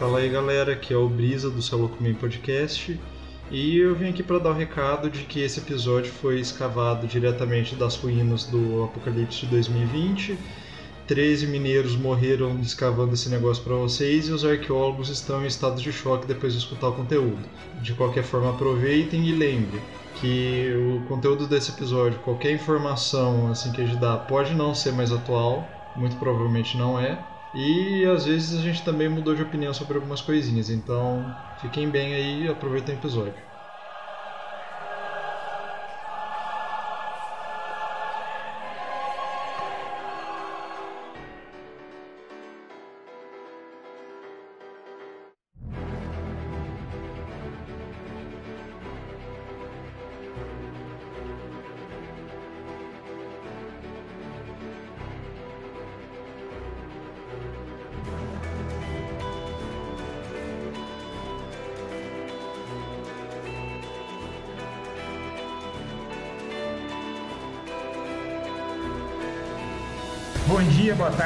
Fala aí galera, aqui é o Brisa do Salocumem Podcast e eu vim aqui para dar o recado de que esse episódio foi escavado diretamente das ruínas do Apocalipse de 2020. 13 mineiros morreram escavando esse negócio para vocês e os arqueólogos estão em estado de choque depois de escutar o conteúdo. De qualquer forma, aproveitem e lembrem que o conteúdo desse episódio, qualquer informação assim que a gente dá, pode não ser mais atual, muito provavelmente não é, e às vezes a gente também mudou de opinião sobre algumas coisinhas, então fiquem bem aí e aproveitem o episódio.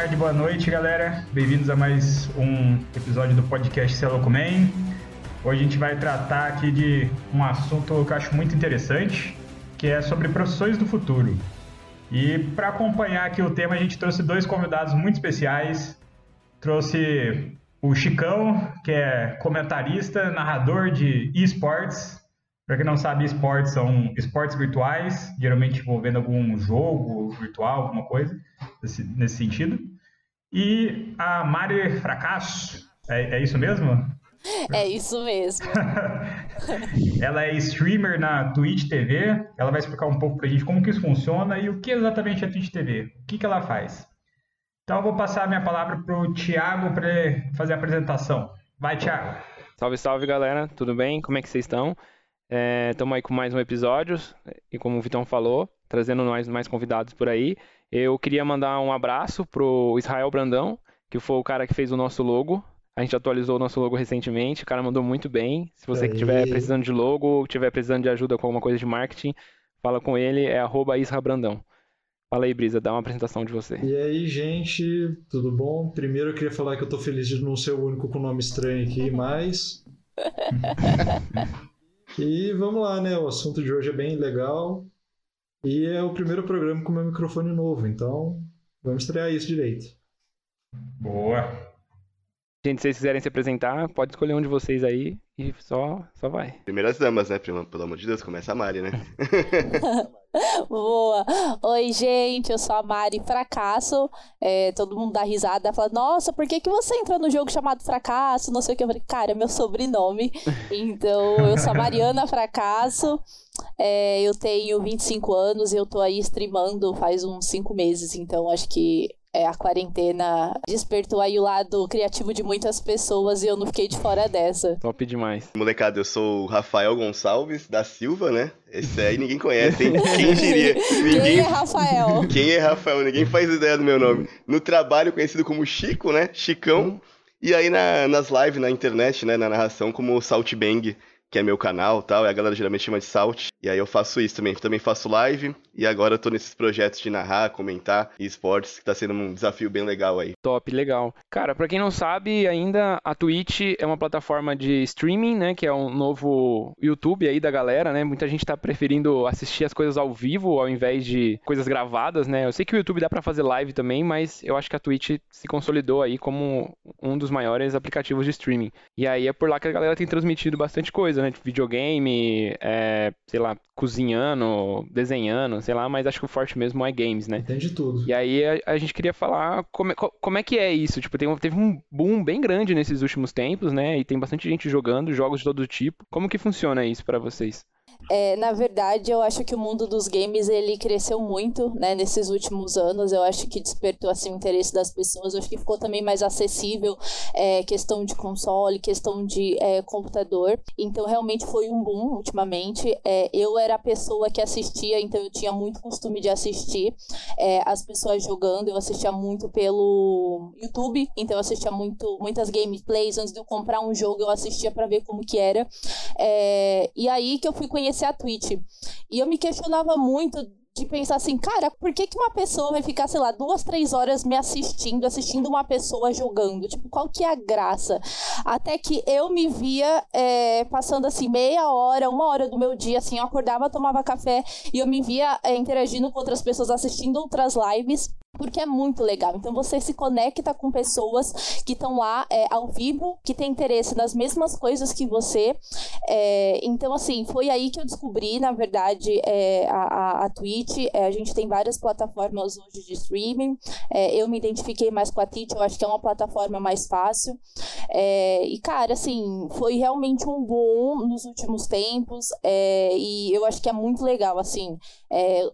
Tarde, boa noite, galera. Bem-vindos a mais um episódio do podcast Celocomen. Hoje a gente vai tratar aqui de um assunto que eu acho muito interessante, que é sobre profissões do futuro. E para acompanhar aqui o tema, a gente trouxe dois convidados muito especiais. Trouxe o Chicão, que é comentarista, narrador de esportes, para quem não sabe, esportes são esportes virtuais, geralmente envolvendo algum jogo virtual, alguma coisa nesse sentido. E a Mari Fracasso, é, é isso mesmo? É isso mesmo. ela é streamer na Twitch TV. Ela vai explicar um pouco pra gente como que isso funciona e o que exatamente é a Twitch TV. O que, que ela faz. Então eu vou passar a minha palavra pro Thiago para fazer a apresentação. Vai, Thiago. Salve, salve, galera. Tudo bem? Como é que vocês estão? Estamos é, aí com mais um episódio e como o Vitão falou, trazendo mais, mais convidados por aí. Eu queria mandar um abraço pro Israel Brandão, que foi o cara que fez o nosso logo. A gente atualizou o nosso logo recentemente, o cara mandou muito bem. Se você estiver precisando de logo, estiver precisando de ajuda com alguma coisa de marketing, fala com ele, é arroba Isra Brandão. Fala aí, Brisa, dá uma apresentação de você. E aí, gente, tudo bom? Primeiro eu queria falar que eu tô feliz de não ser o único com nome estranho aqui, mas... E vamos lá, né? O assunto de hoje é bem legal. E é o primeiro programa com meu microfone novo, então vamos estrear isso direito. Boa. Gente, se vocês quiserem se apresentar, pode escolher um de vocês aí e só, só vai. Primeiras damas, né? Pelo amor de Deus, começa a Mari, né? Boa! Oi, gente, eu sou a Mari Fracasso. É, todo mundo dá risada, fala, nossa, por que, que você entrou no jogo chamado Fracasso? Não sei o que. Eu falei, cara, é meu sobrenome. Então, eu sou a Mariana Fracasso. É, eu tenho 25 anos e eu tô aí streamando faz uns 5 meses, então acho que é, a quarentena despertou aí o lado criativo de muitas pessoas e eu não fiquei de fora dessa. Top demais. Molecada, eu sou o Rafael Gonçalves da Silva, né? Esse aí ninguém conhece, hein? Quem diria? Ninguém... Quem é Rafael? Quem é Rafael? Ninguém faz ideia do meu nome. No trabalho conhecido como Chico, né? Chicão. E aí na, nas lives na internet, né? Na narração como Salt Bang que é meu canal tal, e a galera geralmente chama de Salt. E aí eu faço isso também. Também faço live e agora eu tô nesses projetos de narrar, comentar e esportes, que tá sendo um desafio bem legal aí. Top, legal. Cara, para quem não sabe, ainda a Twitch é uma plataforma de streaming, né, que é um novo YouTube aí da galera, né? Muita gente tá preferindo assistir as coisas ao vivo ao invés de coisas gravadas, né? Eu sei que o YouTube dá para fazer live também, mas eu acho que a Twitch se consolidou aí como um dos maiores aplicativos de streaming. E aí é por lá que a galera tem transmitido bastante coisa, né? Videogame, é, sei lá, cozinhando, desenhando, sei lá, mas acho que o forte mesmo é games, né? Entende tudo. E aí a, a gente queria falar como é, como é que é isso. Tipo, tem, teve um boom bem grande nesses últimos tempos, né? E tem bastante gente jogando jogos de todo tipo. Como que funciona isso para vocês? É, na verdade, eu acho que o mundo dos games ele cresceu muito, né, nesses últimos anos. Eu acho que despertou assim o interesse das pessoas. Eu acho que ficou também mais acessível, é, questão de console, questão de é, computador. Então, realmente foi um boom ultimamente. É, eu era a pessoa que assistia, então eu tinha muito costume de assistir é, as pessoas jogando. Eu assistia muito pelo YouTube, então eu assistia muito, muitas gameplays antes de eu comprar um jogo. Eu assistia para ver como que era. É, e aí que eu fui conhecer conhecer a Twitch. E eu me questionava muito de pensar assim, cara, por que, que uma pessoa vai ficar, sei lá, duas, três horas me assistindo, assistindo uma pessoa jogando? Tipo, qual que é a graça? Até que eu me via é, passando assim, meia hora, uma hora do meu dia, assim, eu acordava, tomava café e eu me via é, interagindo com outras pessoas, assistindo outras lives porque é muito legal. Então você se conecta com pessoas que estão lá é, ao vivo, que têm interesse nas mesmas coisas que você. É, então, assim, foi aí que eu descobri, na verdade, é, a, a, a Twitch. É, a gente tem várias plataformas hoje de streaming. É, eu me identifiquei mais com a Twitch, eu acho que é uma plataforma mais fácil. É, e, cara, assim, foi realmente um boom nos últimos tempos. e eu acho que é muito legal, assim.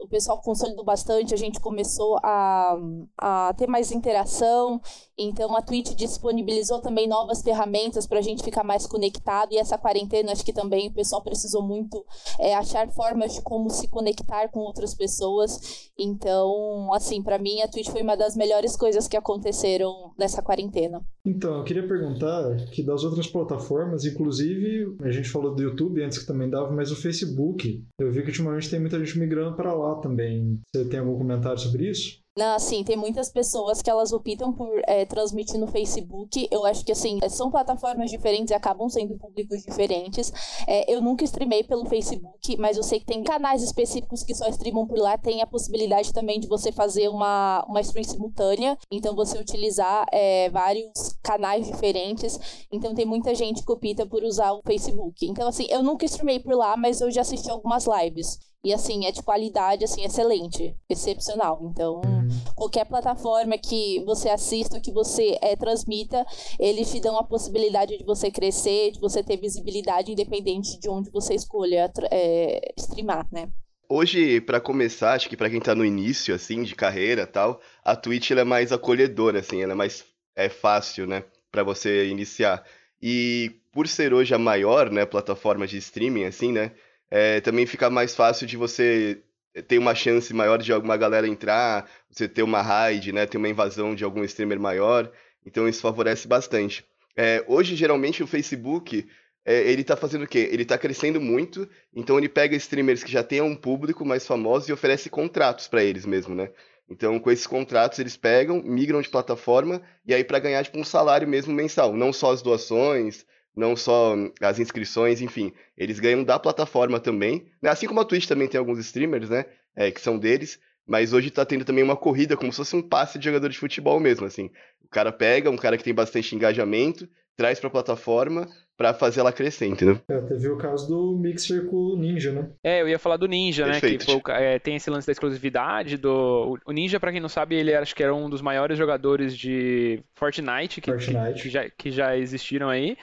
O pessoal consolidou bastante, a gente começou a a, ter mais interação. Então a Twitch disponibilizou também novas ferramentas para a gente ficar mais conectado. E essa quarentena, acho que também o pessoal precisou muito é, achar formas de como se conectar com outras pessoas. Então, assim, para mim a Twitch foi uma das melhores coisas que aconteceram nessa quarentena. Então, eu queria perguntar que das outras plataformas, inclusive, a gente falou do YouTube antes que também dava, mas o Facebook, eu vi que ultimamente tem muita gente migrando para lá também. Você tem algum comentário sobre isso? Não, assim, tem muitas pessoas que elas optam por é, transmitir no Facebook. Eu acho que, assim, são plataformas diferentes e acabam sendo públicos diferentes. É, eu nunca streamei pelo Facebook, mas eu sei que tem canais específicos que só streamam por lá. Tem a possibilidade também de você fazer uma, uma stream simultânea. Então, você utilizar é, vários canais diferentes. Então, tem muita gente que opta por usar o Facebook. Então, assim, eu nunca streamei por lá, mas eu já assisti algumas lives. E assim, é de qualidade assim excelente, excepcional. Então, uhum. qualquer plataforma que você assista, que você é, transmita, eles te dão a possibilidade de você crescer, de você ter visibilidade independente de onde você escolha é, streamar, né? Hoje, para começar, acho que para quem tá no início assim de carreira, tal, a Twitch ela é mais acolhedora assim, ela é mais é fácil, né, para você iniciar. E por ser hoje a maior, né, plataforma de streaming assim, né, é, também fica mais fácil de você ter uma chance maior de alguma galera entrar, você ter uma raid, né, ter uma invasão de algum streamer maior, então isso favorece bastante. É, hoje, geralmente, o Facebook, é, ele tá fazendo o quê? Ele tá crescendo muito, então ele pega streamers que já têm um público mais famoso e oferece contratos para eles mesmo, né? Então, com esses contratos, eles pegam, migram de plataforma, e aí para ganhar tipo, um salário mesmo mensal, não só as doações, não só as inscrições, enfim, eles ganham da plataforma também, né? assim como a Twitch também tem alguns streamers, né, é, que são deles, mas hoje tá tendo também uma corrida como se fosse um passe de jogador de futebol mesmo, assim, o cara pega um cara que tem bastante engajamento, traz pra plataforma para fazer ela crescer, entendeu? É, teve o caso do Mixer com o Ninja, né? É, eu ia falar do Ninja, Perfeito. né? Que foi, é, tem esse lance da exclusividade do. O Ninja, para quem não sabe, ele acho que era um dos maiores jogadores de Fortnite que, Fortnite. que, que já, que já existiram aí.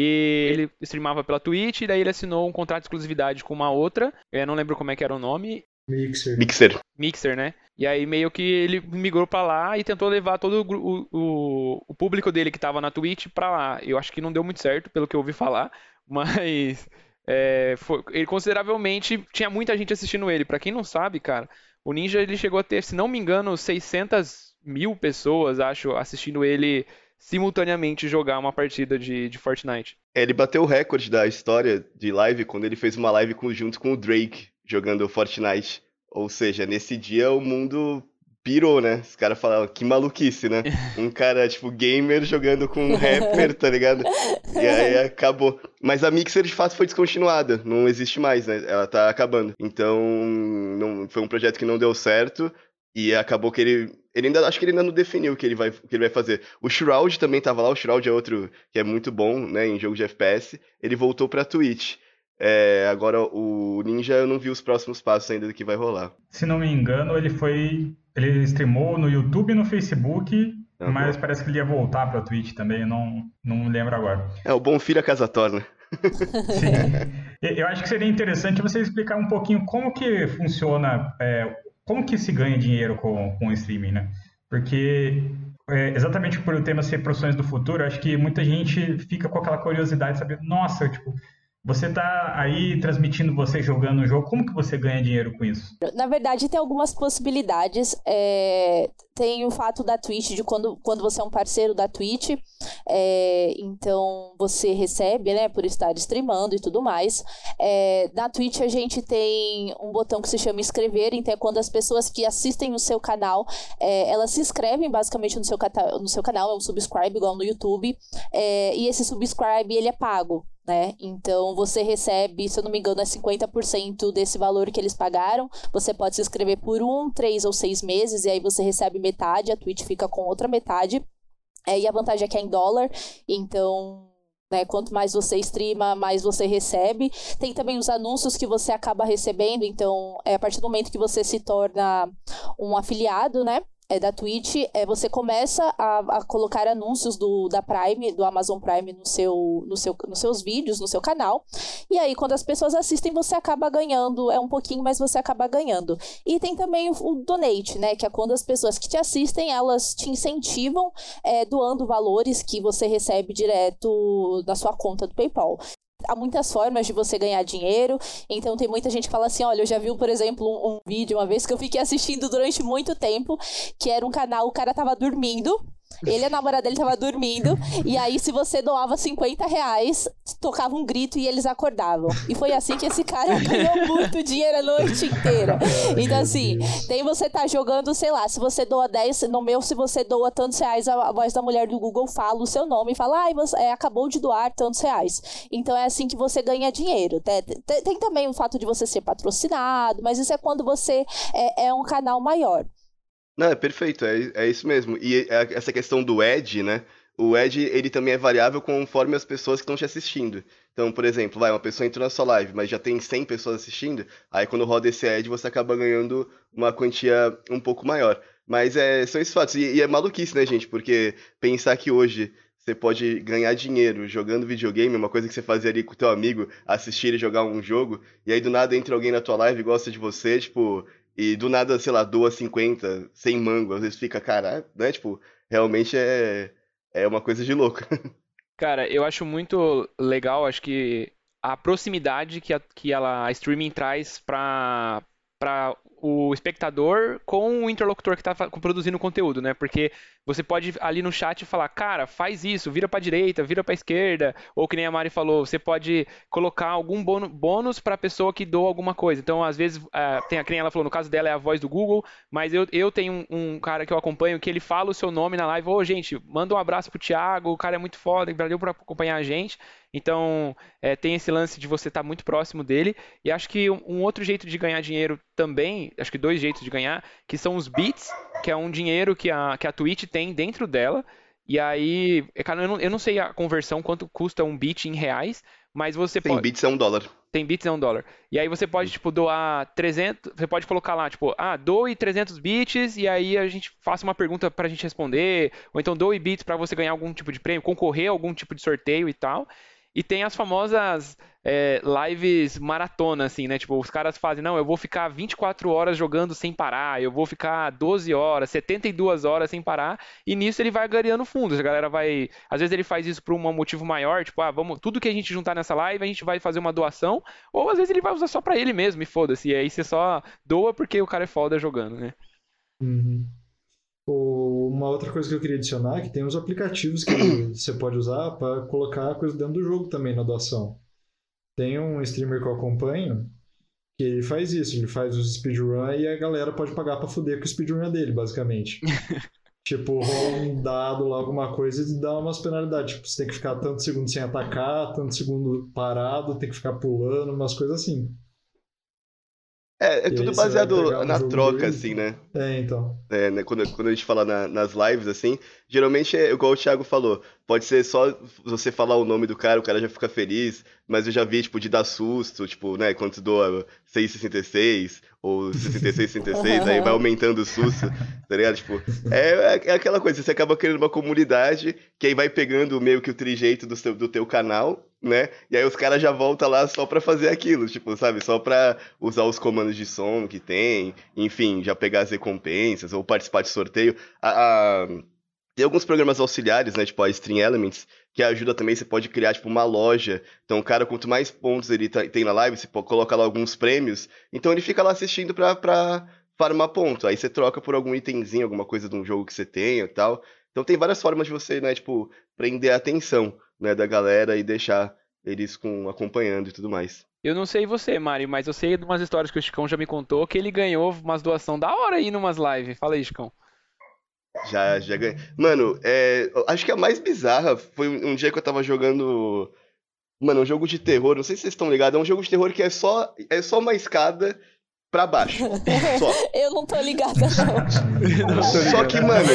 E ele streamava pela Twitch, e daí ele assinou um contrato de exclusividade com uma outra. Eu não lembro como é que era o nome. Mixer. Mixer. Mixer, né? E aí meio que ele migrou para lá e tentou levar todo o, o, o público dele que tava na Twitch para lá. Eu acho que não deu muito certo, pelo que eu ouvi falar, mas é, foi, ele consideravelmente tinha muita gente assistindo ele. Para quem não sabe, cara, o Ninja ele chegou a ter, se não me engano, 600 mil pessoas, acho, assistindo ele simultaneamente jogar uma partida de, de Fortnite. É, ele bateu o recorde da história de live quando ele fez uma live junto com o Drake jogando Fortnite. Ou seja, nesse dia o mundo pirou, né? Os caras falavam, que maluquice, né? Um cara, tipo, gamer jogando com um rapper, tá ligado? E aí acabou. Mas a Mixer, de fato, foi descontinuada. Não existe mais, né? Ela tá acabando. Então, não, foi um projeto que não deu certo. E acabou que ele. Ele ainda. Acho que ele ainda não definiu o que ele vai, que ele vai fazer. O Shroud também tava lá. O Shroud é outro que é muito bom, né? Em jogo de FPS. Ele voltou pra Twitch. É, agora o Ninja eu não vi os próximos passos ainda do que vai rolar. Se não me engano, ele foi. Ele streamou no YouTube e no Facebook. Mas parece que ele ia voltar pra Twitch também, eu não, não lembro agora. É, o bom filho a casa torna. Sim. Eu acho que seria interessante você explicar um pouquinho como que funciona é, como que se ganha dinheiro com, com o streaming, né? Porque é, exatamente por o tema ser profissões do futuro, acho que muita gente fica com aquela curiosidade de saber, nossa, tipo, Você está aí transmitindo você jogando o jogo, como que você ganha dinheiro com isso? Na verdade, tem algumas possibilidades. É... Tem o fato da Twitch, de quando, quando você é um parceiro da Twitch, é... então você recebe, né, por estar streamando e tudo mais. É... Na Twitch a gente tem um botão que se chama inscrever, então é quando as pessoas que assistem o seu canal, é, elas se inscrevem basicamente no seu, no seu canal, é um subscribe igual no YouTube, é, e esse subscribe ele é pago né? Então você recebe, se eu não me engano, é 50% desse valor que eles pagaram. Você pode se inscrever por um, três ou seis meses, e aí você recebe metade, a Twitch fica com outra metade. É, e a vantagem é que é em dólar, então né? Quanto mais você streama, mais você recebe. Tem também os anúncios que você acaba recebendo. Então, é a partir do momento que você se torna um afiliado, né? É, da Twitch, é, você começa a, a, colocar anúncios do, da Prime, do Amazon Prime no seu, no seu, nos seus vídeos, no seu canal. E aí, quando as pessoas assistem, você acaba ganhando. É um pouquinho, mas você acaba ganhando. E tem também o, o donate, né? Que é quando as pessoas que te assistem, elas te incentivam é, doando valores que você recebe direto na sua conta do PayPal há muitas formas de você ganhar dinheiro. Então tem muita gente que fala assim: olha, eu já vi, por exemplo, um, um vídeo uma vez que eu fiquei assistindo durante muito tempo, que era um canal, o cara tava dormindo. Ele e a namorada dele tava dormindo. E aí, se você doava 50 reais, tocava um grito e eles acordavam. E foi assim que esse cara ganhou muito dinheiro a noite inteira. Então, assim, tem você tá jogando, sei lá, se você doa 10, no meu, se você doa tantos reais, a, voz da mulher do Google fala o seu nome e fala, ai, ah, você é, acabou de doar tantos reais. Então é assim que você ganha dinheiro. Tem, tem, tem também o fato de você ser patrocinado, mas isso é quando você é, é um canal maior. Não, é perfeito, é, é isso mesmo. E é, essa questão do Ed, né? O Ed, ele também é variável conforme as pessoas que estão te assistindo. Então, por exemplo, vai, uma pessoa entrou na sua live, mas já tem 100 pessoas assistindo, aí quando roda esse Ed, você acaba ganhando uma quantia um pouco maior. Mas é, são esses fatos. E, e é maluquice, né, gente? Porque pensar que hoje você pode ganhar dinheiro jogando videogame, uma coisa que você fazia ali com o teu amigo, assistir e jogar um jogo, e aí do nada entra alguém na tua live e gosta de você, tipo, e do nada, sei lá, doa 50, 100 mango, às vezes fica, cara, né? Tipo, realmente é, é uma coisa de louco. Cara, eu acho muito legal, acho que a proximidade que a, que ela, a streaming traz para o espectador com o interlocutor que está produzindo o conteúdo, né? Porque você pode ali no chat falar, cara, faz isso, vira para direita, vira para esquerda, ou que nem a Mari falou, você pode colocar algum bônus para a pessoa que doa alguma coisa. Então, às vezes, tem a que ela falou, no caso dela é a voz do Google, mas eu, eu tenho um, um cara que eu acompanho que ele fala o seu nome na live, ô, oh, gente, manda um abraço pro Thiago, o cara é muito foda, valeu por acompanhar a gente. Então, é, tem esse lance de você estar tá muito próximo dele. E acho que um, um, outro jeito de ganhar dinheiro também, acho que dois jeitos de ganhar, que são os bits, que é um dinheiro que a, que a Twitch tem dentro dela. E aí, é, cara, eu não, eu não sei a conversão, quanto custa um bit em reais, mas você tem pode... bits é um dólar. Tem bits é um dólar. E aí você pode, tipo, doar 300... Você pode colocar lá, tipo, ah, doe 300 bits e aí a gente faça uma pergunta pra gente responder. Ou então doe bits para você ganhar algum tipo de prêmio, concorrer a algum tipo de sorteio e tal. E tem as famosas é, lives maratona, assim, né? Tipo, os caras fazem, não, eu vou ficar 24 horas jogando sem parar, eu vou ficar 12 horas, 72 horas sem parar, e nisso ele vai ganhando fundos. A galera vai. Às vezes ele faz isso por um motivo maior, tipo, ah, vamos, tudo que a gente juntar nessa live, a gente vai fazer uma doação, ou às vezes ele vai usar só pra ele mesmo, e foda-se. E aí você só doa porque o cara é foda jogando, né? Uhum. Uma outra coisa que eu queria adicionar é que tem uns aplicativos que você pode usar para colocar coisa dentro do jogo também na doação. Tem um streamer que eu acompanho que ele faz isso, ele faz os speedrun e a galera pode pagar para fuder com o speedrun dele, basicamente. tipo, rola um dado lá, alguma coisa e dá umas penalidades. Tipo, você tem que ficar tanto segundo sem atacar, tanto segundo parado, tem que ficar pulando, umas coisas assim. É, é tudo baseado na troca, dele. assim, né? É, então. É, né, quando, quando a gente fala na, nas lives, assim, geralmente é igual o Thiago falou. Pode ser só você falar o nome do cara, o cara já fica feliz, mas eu já vi, tipo, de dar susto, tipo, né, quando tu doa 6,66 ou 66,66, aí vai aumentando o susto, tá ligado? Tipo, é, é aquela coisa, você acaba criando uma comunidade que aí vai pegando meio que o trijeito do, seu, do teu canal né? E aí os caras já voltam lá só pra fazer aquilo, tipo, sabe? Só pra usar os comandos de som que tem, enfim, já pegar as recompensas ou participar de sorteio. A, a... Tem alguns programas auxiliares, né, tipo a Stream Elements, que ajuda também, você pode criar, tipo, uma loja. Então, o cara, quanto mais pontos ele tá, tem na live, você pode colocar lá alguns prêmios. Então, ele fica lá assistindo pra, pra farmar ponto. Aí você troca por algum itemzinho, alguma coisa de um jogo que você tenha e tal. Então, tem várias formas de você, né, tipo, prender a atenção, né, da galera e deixar eles com, acompanhando e tudo mais. Eu não sei você, Mário, mas eu sei de umas histórias que o Chicão já me contou que ele ganhou umas doação da hora aí numas lives. Fala aí, Chicão. Já, já ganhei. Mano, é, acho que a mais bizarra foi um dia que eu tava jogando. Mano, um jogo de terror, não sei se vocês estão ligados, é um jogo de terror que é só, é só uma escada pra baixo. Só. eu não tô ligada, não. só que, mano,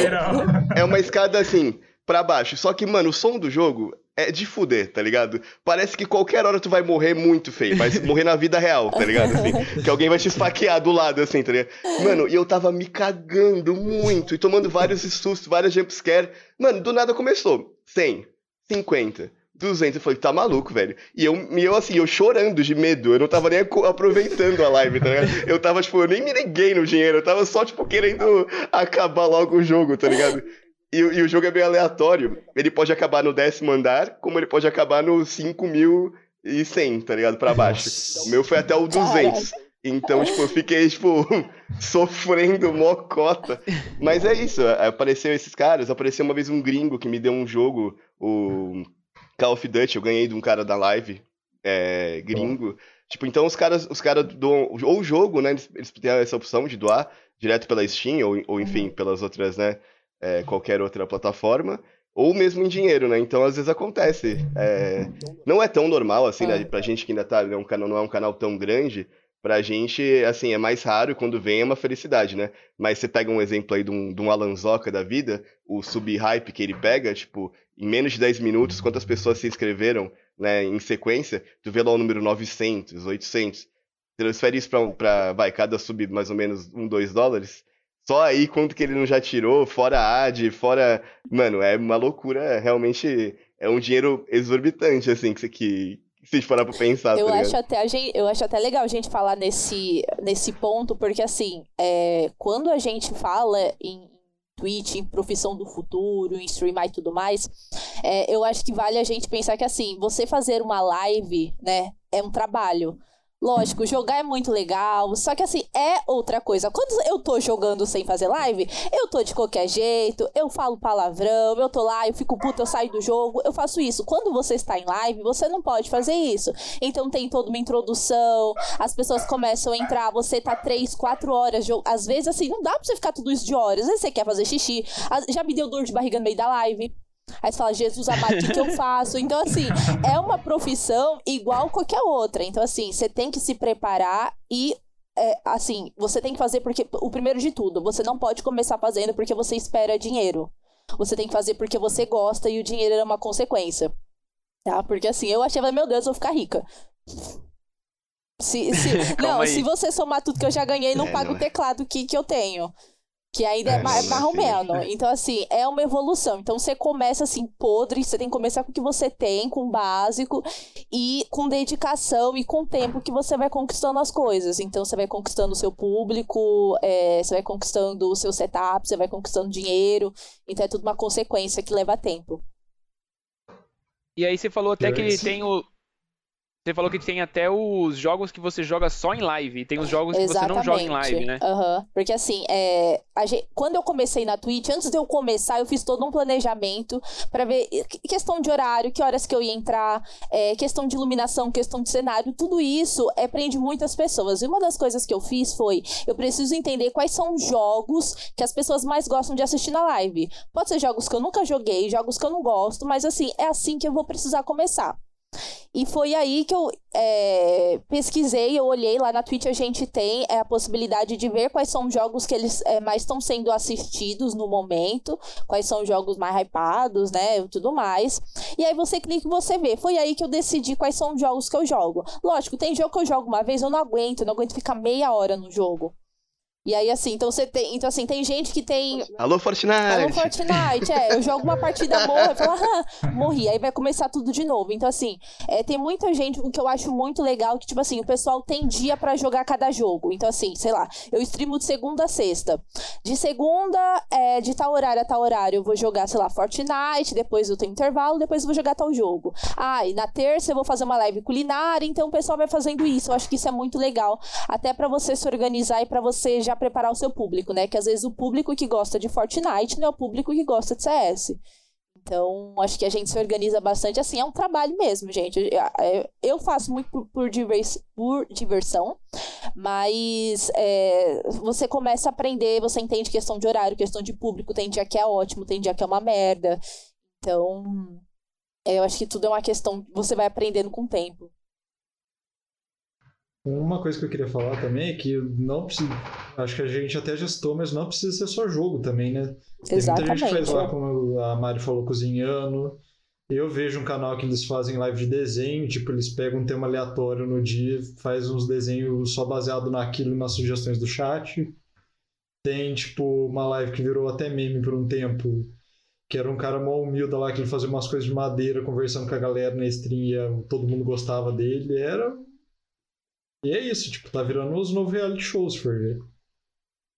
é uma escada assim, pra baixo. Só que, mano, o som do jogo é de fuder, tá ligado? Parece que qualquer hora tu vai morrer muito feio, vai morrer na vida real, tá ligado? Assim, que alguém vai te esfaquear do lado, assim, tá ligado? Mano, e eu tava me cagando muito e tomando vários sustos, vários jumpscare. Mano, do nada começou. 100, 50, 200. Eu falei, tá maluco, velho. E eu, e eu assim, eu chorando de medo. Eu não tava nem aproveitando a live, tá ligado? Eu tava, tipo, eu nem me neguei no dinheiro. Eu tava só, tipo, querendo acabar logo o jogo, tá ligado? E, e, o jogo é bem aleatório. Ele pode acabar no décimo andar, como ele pode acabar no 5100, tá ligado? Pra baixo. Nossa. O meu foi até o 200. Então, tipo, eu fiquei, tipo, sofrendo mocota. Mas é isso, apareceu esses caras. Apareceu uma vez um gringo que me deu um jogo, o Call of Duty. Eu ganhei de um cara da live, é, gringo. Tipo, então os caras, os caras doam. Ou o jogo, né? Eles, eles têm essa opção de doar direto pela Steam, ou, ou enfim, uhum. pelas outras, né? É, qualquer outra plataforma, ou mesmo em dinheiro, né? Então, às vezes acontece. É, não é tão normal, assim, né? Pra gente que ainda tá, é um canal, não é um canal tão grande, pra gente, assim, é mais raro quando vem é uma felicidade, né? Mas você pega um exemplo aí de um, de um Alan Zoca da vida, o sub-hype que ele pega, tipo, em menos de 10 minutos, quantas pessoas se inscreveram, né, em sequência, tu vê lá o número 900, 800, transfere isso pra, pra vai, cada sub mais ou menos 1, 2 dólares, só aí quanto que ele não já tirou, fora a AD, fora. Mano, é uma loucura, realmente é um dinheiro exorbitante, assim, que, que se parar pra pensar. Eu, tá acho até a gente, eu acho até legal a gente falar nesse, nesse ponto, porque assim, é, quando a gente fala em Twitch, em profissão do futuro, em streamar e tudo mais, é, eu acho que vale a gente pensar que assim, você fazer uma live, né, é um trabalho. Lógico, jogar é muito legal, só que assim, é outra coisa. Quando eu tô jogando sem fazer live, eu tô de qualquer jeito, eu falo palavrão, eu tô lá, eu fico puta, eu saio do jogo, eu faço isso. Quando você está em live, você não pode fazer isso. Então tem toda uma introdução, as pessoas começam a entrar, você tá três, quatro horas, às vezes assim, não dá pra você ficar tudo isso de horas, às vezes você quer fazer xixi, já me deu dor de barriga no meio da live. Aí você fala, Jesus amado, o que, que eu faço? Então, assim, é uma profissão igual qualquer outra. Então, assim, você tem que se preparar e é, assim, você tem que fazer porque. O primeiro de tudo, você não pode começar fazendo porque você espera dinheiro. Você tem que fazer porque você gosta e o dinheiro é uma consequência. Tá? Porque assim, eu achei, meu Deus, eu vou ficar rica. Se, se, não, aí. se você somar tudo que eu já ganhei, não é, paga o teclado que, que eu tenho. Que ainda é, é mais, marromeno. Então, assim, é uma evolução. Então, você começa assim, podre, você tem que começar com o que você tem, com o básico, e com dedicação e com tempo que você vai conquistando as coisas. Então, você vai conquistando o seu público, é, você vai conquistando o seu setup, você vai conquistando dinheiro. Então, é tudo uma consequência que leva tempo. E aí, você falou até que tem o, você falou que tem até os jogos que você joga só em live, e tem os jogos Exatamente. que você não joga em live, né? Uhum. Porque assim, é, gente, quando eu comecei na Twitch, antes de eu começar, eu fiz todo um planejamento para ver questão de horário, que horas que eu ia entrar, é, questão de iluminação, questão de cenário, tudo isso é, prende muitas pessoas. E uma das coisas que eu fiz foi, eu preciso entender quais são os jogos que as pessoas mais gostam de assistir na live. Pode ser jogos que eu nunca joguei, jogos que eu não gosto, mas assim, é assim que eu vou precisar começar. E foi aí que eu é, pesquisei, eu olhei lá na Twitch, a gente tem é, a possibilidade de ver quais são os jogos que eles é, mais estão sendo assistidos no momento, quais são os jogos mais hypados, né, e tudo mais. E aí você clica e você vê. Foi aí que eu decidi quais são os jogos que eu jogo. Lógico, tem jogo que eu jogo uma vez, eu não aguento, eu não aguento ficar meia hora no jogo. E aí, assim, então você tem. Então, assim, tem gente que tem. Alô, Fortnite! Alô, Fortnite, é. Eu jogo uma partida, morro, eu falo, ah, morri. Aí vai começar tudo de novo. Então, assim, é, tem muita gente, o que eu acho muito legal, que, tipo assim, o pessoal tem dia para jogar cada jogo. Então, assim, sei lá, eu streamo de segunda a sexta. De segunda, é, de tal horário a tal horário, eu vou jogar, sei lá, Fortnite, depois eu tenho intervalo, depois eu vou jogar tal jogo. Ah, e na terça eu vou fazer uma live culinária, então o pessoal vai fazendo isso. Eu acho que isso é muito legal. Até para você se organizar e para você já preparar o seu público, né? Que às vezes o público que gosta de Fortnite não é o público que gosta de CS. Então, acho que a gente se organiza bastante assim. É um trabalho mesmo, gente. Eu faço muito por, por, divers, por diversão, mas é, você começa a aprender, você entende questão de horário, questão de público. Tem dia que é ótimo, tem dia que é uma merda. Então, eu acho que tudo é uma questão. Você vai aprendendo com o tempo. Uma coisa que eu queria falar também é que não precisa. Acho que a gente até gestou, mas não precisa ser só jogo também, né? Tem Exatamente. muita gente faz lá, como a Mari falou, cozinhando. Eu vejo um canal que eles fazem live de desenho, tipo, eles pegam um tema aleatório no dia, faz uns desenhos só baseado naquilo e nas sugestões do chat. Tem, tipo, uma live que virou até meme por um tempo, que era um cara mó humilde lá, que ele fazia umas coisas de madeira, conversando com a galera na stream e todo mundo gostava dele. Era e é isso, tipo, tá virando os novos reality shows, for ver.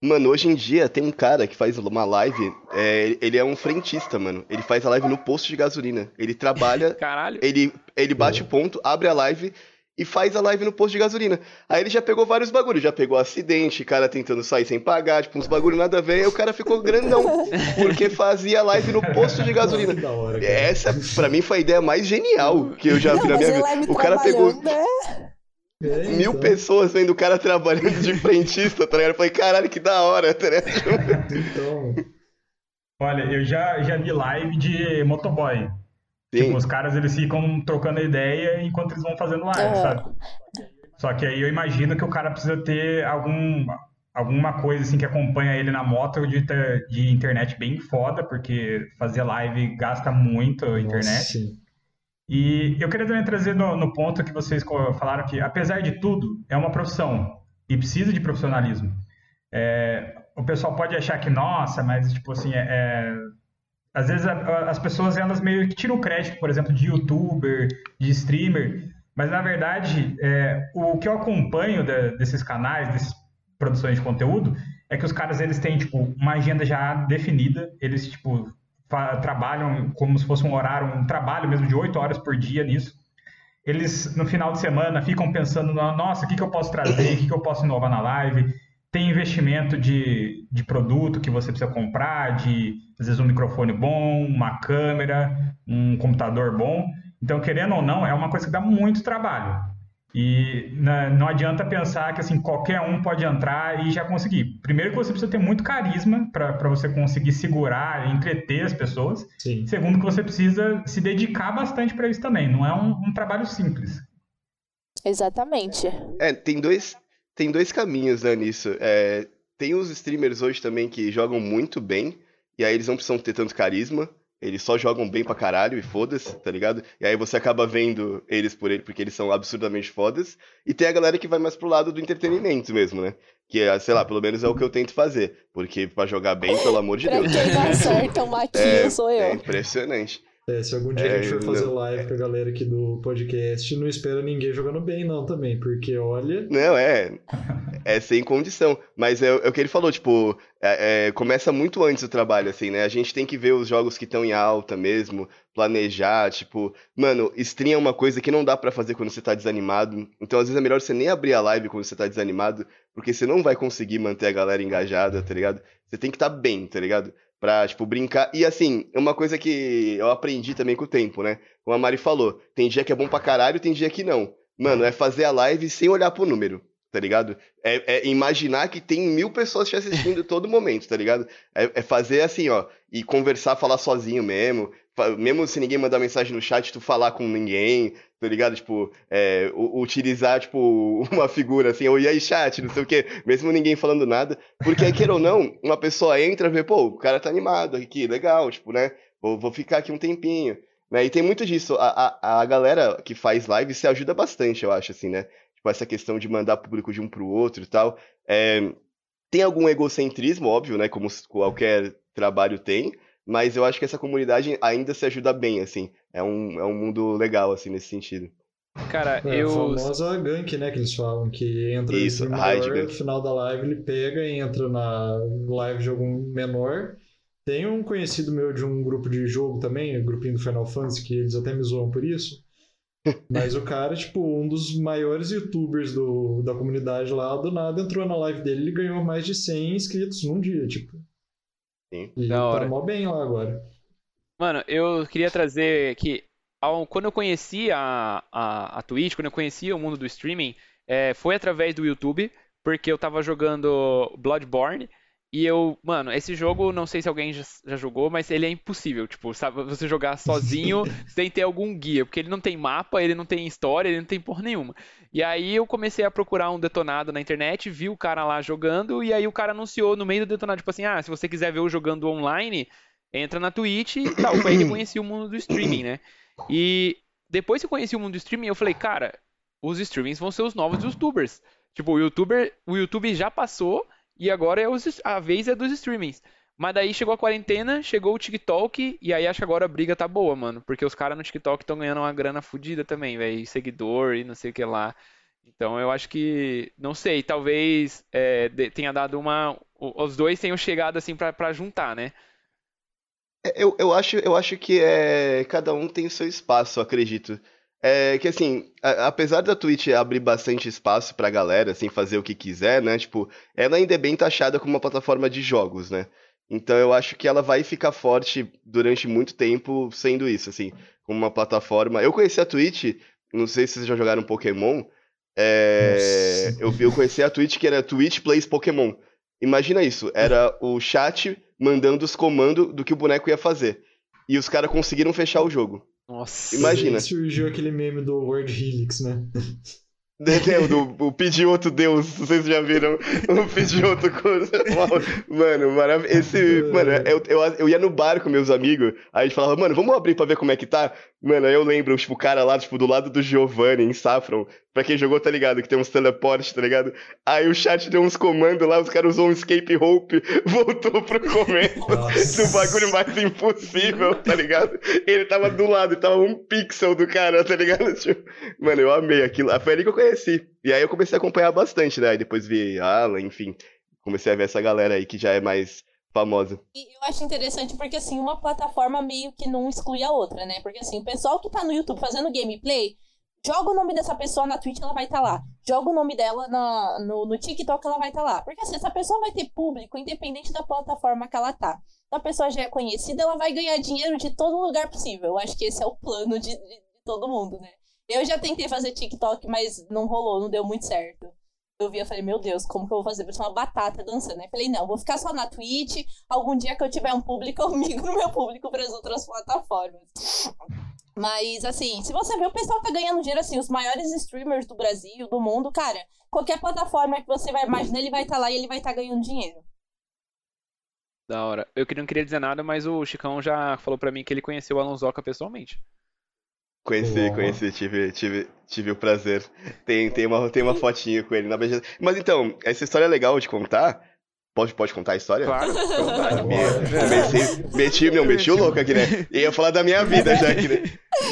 Mano, hoje em dia tem um cara que faz uma live, é, ele é um frentista, mano. Ele faz a live no posto de gasolina. Ele trabalha. Caralho. Ele, ele bate ponto, abre a live e faz a live no posto de gasolina. Aí ele já pegou vários bagulhos, já pegou acidente, cara tentando sair sem pagar, tipo, uns bagulho nada a ver, aí o cara ficou grandão, porque fazia live no posto de gasolina. Hora, Essa, pra mim, foi a ideia mais genial que eu já vi na minha vida. O cara pegou. Né? É, Mil então. pessoas vendo o cara trabalhando de frentista, tá ligado? Eu falei, caralho, que da hora, tá ligado? Então. Olha, eu já, já vi live de motoboy. Sim. Tipo, os caras eles ficam trocando ideia enquanto eles vão fazendo live, é. sabe? Só que aí eu imagino que o cara precisa ter algum, alguma coisa assim que acompanha ele na moto de, de internet bem foda, porque fazer live gasta muito a internet. Nossa, e eu queria também trazer no, no, ponto que vocês falaram que, apesar de tudo, é uma profissão e precisa de profissionalismo. É, o pessoal pode achar que, nossa, mas, tipo assim, é, é, às vezes a, a, as pessoas, elas meio que tiram crédito, por exemplo, de youtuber, de streamer, mas, na verdade, é, o que eu acompanho de, desses canais, dessas produções de conteúdo, é que os caras, eles têm, tipo, uma agenda já definida, eles, tipo, trabalham como se fosse um horário, um trabalho mesmo de oito horas por dia nisso. Eles, no final de semana, ficam pensando, nossa, o que, que eu posso trazer, o que, que eu posso inovar na live. Tem investimento de, de produto que você precisa comprar, de, às vezes, um microfone bom, uma câmera, um computador bom. Então, querendo ou não, é uma coisa que dá muito trabalho. E né, não adianta pensar que assim qualquer um pode entrar e já conseguir. Primeiro que você precisa ter muito carisma para você conseguir segurar e entreter as pessoas. Sim. Segundo que você precisa se dedicar bastante para isso também. Não é um, um, trabalho simples. Exatamente. É, tem dois, tem dois caminhos né, nisso. É, tem os streamers hoje também que jogam muito bem, e aí eles não precisam ter tanto carisma. Eles só jogam bem pra caralho e foda-se, tá ligado? E aí você acaba vendo eles por ele porque eles são absurdamente fodas. E tem a galera que vai mais pro lado do entretenimento mesmo, né? Que é, sei lá, pelo menos é o que eu tento fazer. Porque pra jogar bem, pelo amor de Deus. Quem acerta o maquinho é, sou eu. É impressionante. É, se algum dia é, a gente for fazer não, live é... com a galera aqui do podcast, não espera ninguém jogando bem, não, também, porque olha. Não, é. É sem condição. Mas é, é o que ele falou, tipo, é, é, começa muito antes o trabalho, assim, né? A gente tem que ver os jogos que estão em alta mesmo, planejar, tipo, mano, stream é uma coisa que não dá para fazer quando você tá desanimado. Então, às vezes é melhor você nem abrir a live quando você tá desanimado, porque você não vai conseguir manter a galera engajada, tá ligado? Você tem que estar tá bem, tá ligado? Pra, tipo, brincar. E assim, é uma coisa que eu aprendi também com o tempo, né? Como a Mari falou, tem dia que é bom pra caralho, tem dia que não. Mano, é fazer a live sem olhar pro número, tá ligado? É, é imaginar que tem mil pessoas te assistindo todo momento, tá ligado? É, é fazer assim, ó, e conversar, falar sozinho mesmo, mesmo se ninguém mandar mensagem no chat, tu falar com ninguém, tá ligado? Tipo, é, utilizar, tipo, uma figura assim, ou e aí chat, não sei o quê, mesmo ninguém falando nada, porque queira ou não, uma pessoa entra e vê, pô, o cara tá animado aqui, legal, tipo, né? Vou, vou ficar aqui um tempinho. Né? E tem muito disso, a, a, a galera que faz live se ajuda bastante, eu acho, assim, né? Tipo, essa questão de mandar público de um pro outro e tal. É, Tem algum egocentrismo, óbvio, né? Como qualquer trabalho tem, mas eu acho que essa comunidade ainda se ajuda bem, assim. É um, é um mundo legal, assim, nesse sentido. Cara, é, eu. A famosa gank, né, que eles falam, que entra Isso, no maior, no final da live ele pega e entra na live de algum menor. Tem um conhecido meu de um grupo de jogo também, o um grupinho do Final Fantasy, que eles até me zoam por isso. Mas o cara, tipo, um dos maiores youtubers do, da comunidade lá, do nada entrou na live dele e ganhou mais de 100 inscritos num dia, tipo. Sim. E Da tá hora. mó bem lá agora. Mano, eu queria trazer que ao- quando eu conheci a, a, a Twitch, quando eu conheci o mundo do streaming, é, foi através do YouTube, porque eu tava jogando Bloodborne e eu, mano, esse jogo, não sei se alguém já, já jogou, mas ele é impossível, tipo, sabe, você jogar sozinho sem ter algum guia, porque ele não tem mapa, ele não tem história, ele não tem porra nenhuma. E aí eu comecei a procurar um detonado na internet, vi o cara lá jogando, e aí o cara anunciou no meio do detonado, tipo assim, ah, se você quiser ver o jogando online, entra na Twitch e tal. Foi aí que eu conheci o mundo do streaming, né? E depois que eu conheci o mundo do streaming, eu falei, cara, os streamings vão ser os novos youtubers. Tipo, o youtuber, o YouTube já passou e agora é os, a vez é dos streamings. Mas daí chegou a quarentena, chegou o TikTok, e aí acho que agora a briga tá boa, mano. Porque os caras no TikTok estão ganhando uma grana fodida também, velho. Seguidor e não sei o que lá. Então eu acho que, não sei, talvez é, tenha dado uma. Os dois tenham chegado assim pra juntar, né? É, Eu, eu, acho, eu acho que é, cada um tem o seu espaço, acredito. É que assim, a- apesar da Twitch abrir bastante espaço pra galera, assim, fazer o que quiser, né? Tipo, ela ainda é bem taxada como uma plataforma de jogos, né? Então eu acho que ela vai ficar forte durante muito tempo sendo isso, assim, como uma plataforma. Eu conheci a Twitch, não sei se vocês já jogaram Pokémon. é, eu, vi- eu conheci a Twitch que era Twitch Plays Pokémon. Imagina isso, era o chat mandando os comandos do que o boneco ia fazer. E os caras conseguiram fechar o jogo. Nossa. Imagina. Aí surgiu aquele meme do World Helix, né? Entendeu? Do, o Pidioto Deus, vocês já viram o Pidioto coisa. Uau, Mano, maravilhoso. Esse, mano, eu, eu, eu ia no bar com meus amigos, aí a gente falava, mano, vamos abrir pra ver como é que tá? Mano, aí eu lembro, tipo, o cara lá, tipo, do lado do Giovanni, em Saffron, pra quem jogou, tá ligado? Que tem uns teleportes, tá ligado? Aí o chat deu uns comandos lá, os caras usou um escape rope, voltou pro começo Nossa. do bagulho mais impossível, tá ligado? Ele tava do lado, tava um pixel do cara, tá ligado? Tipo, mano, eu amei aquilo. Foi ali que eu conheci. E aí eu comecei a acompanhar bastante, né? Aí depois vi Alan, enfim. Comecei a ver essa galera aí que já é mais famosa. E eu acho interessante porque, assim, uma plataforma meio que não exclui a outra, né? Porque, assim, o pessoal que tá no YouTube fazendo gameplay, joga o nome dessa pessoa na Twitch, ela vai estar lá. Joga o nome dela na, no, no TikTok, ela vai estar lá. Porque, assim, essa pessoa vai ter público, independente da plataforma que ela tá. Se a pessoa já é conhecida, ela vai ganhar dinheiro de todo lugar possível. Eu acho que esse é o plano de, de, de todo mundo, né? Eu já tentei fazer TikTok, mas não rolou, não deu muito certo. Eu vi, eu falei, meu Deus, como que eu vou fazer? Parece uma batata dançando, né? Falei, não, vou ficar só na Twitch. Algum dia que eu tiver um público, eu migro meu público para as outras plataformas. Mas, assim, se você ver, o pessoal tá ganhando dinheiro, assim, os maiores streamers do Brasil, do mundo, cara, qualquer plataforma que você vai imaginar, ele vai estar lá e ele vai estar ganhando dinheiro. Da hora. Eu não queria dizer nada, mas o Chicão já falou pra mim que ele conheceu o Alonsoca pessoalmente. Conheci, Uau. conheci, tive, tive, tive o prazer. Tem, tem, uma, tem uma fotinha com ele na BG. Mas então, essa história é legal de contar. Pode, pode contar a história? Claro. Ah, me- Comecei, meti, não, meti o louco aqui, né? Ia falar da minha vida já aqui, né?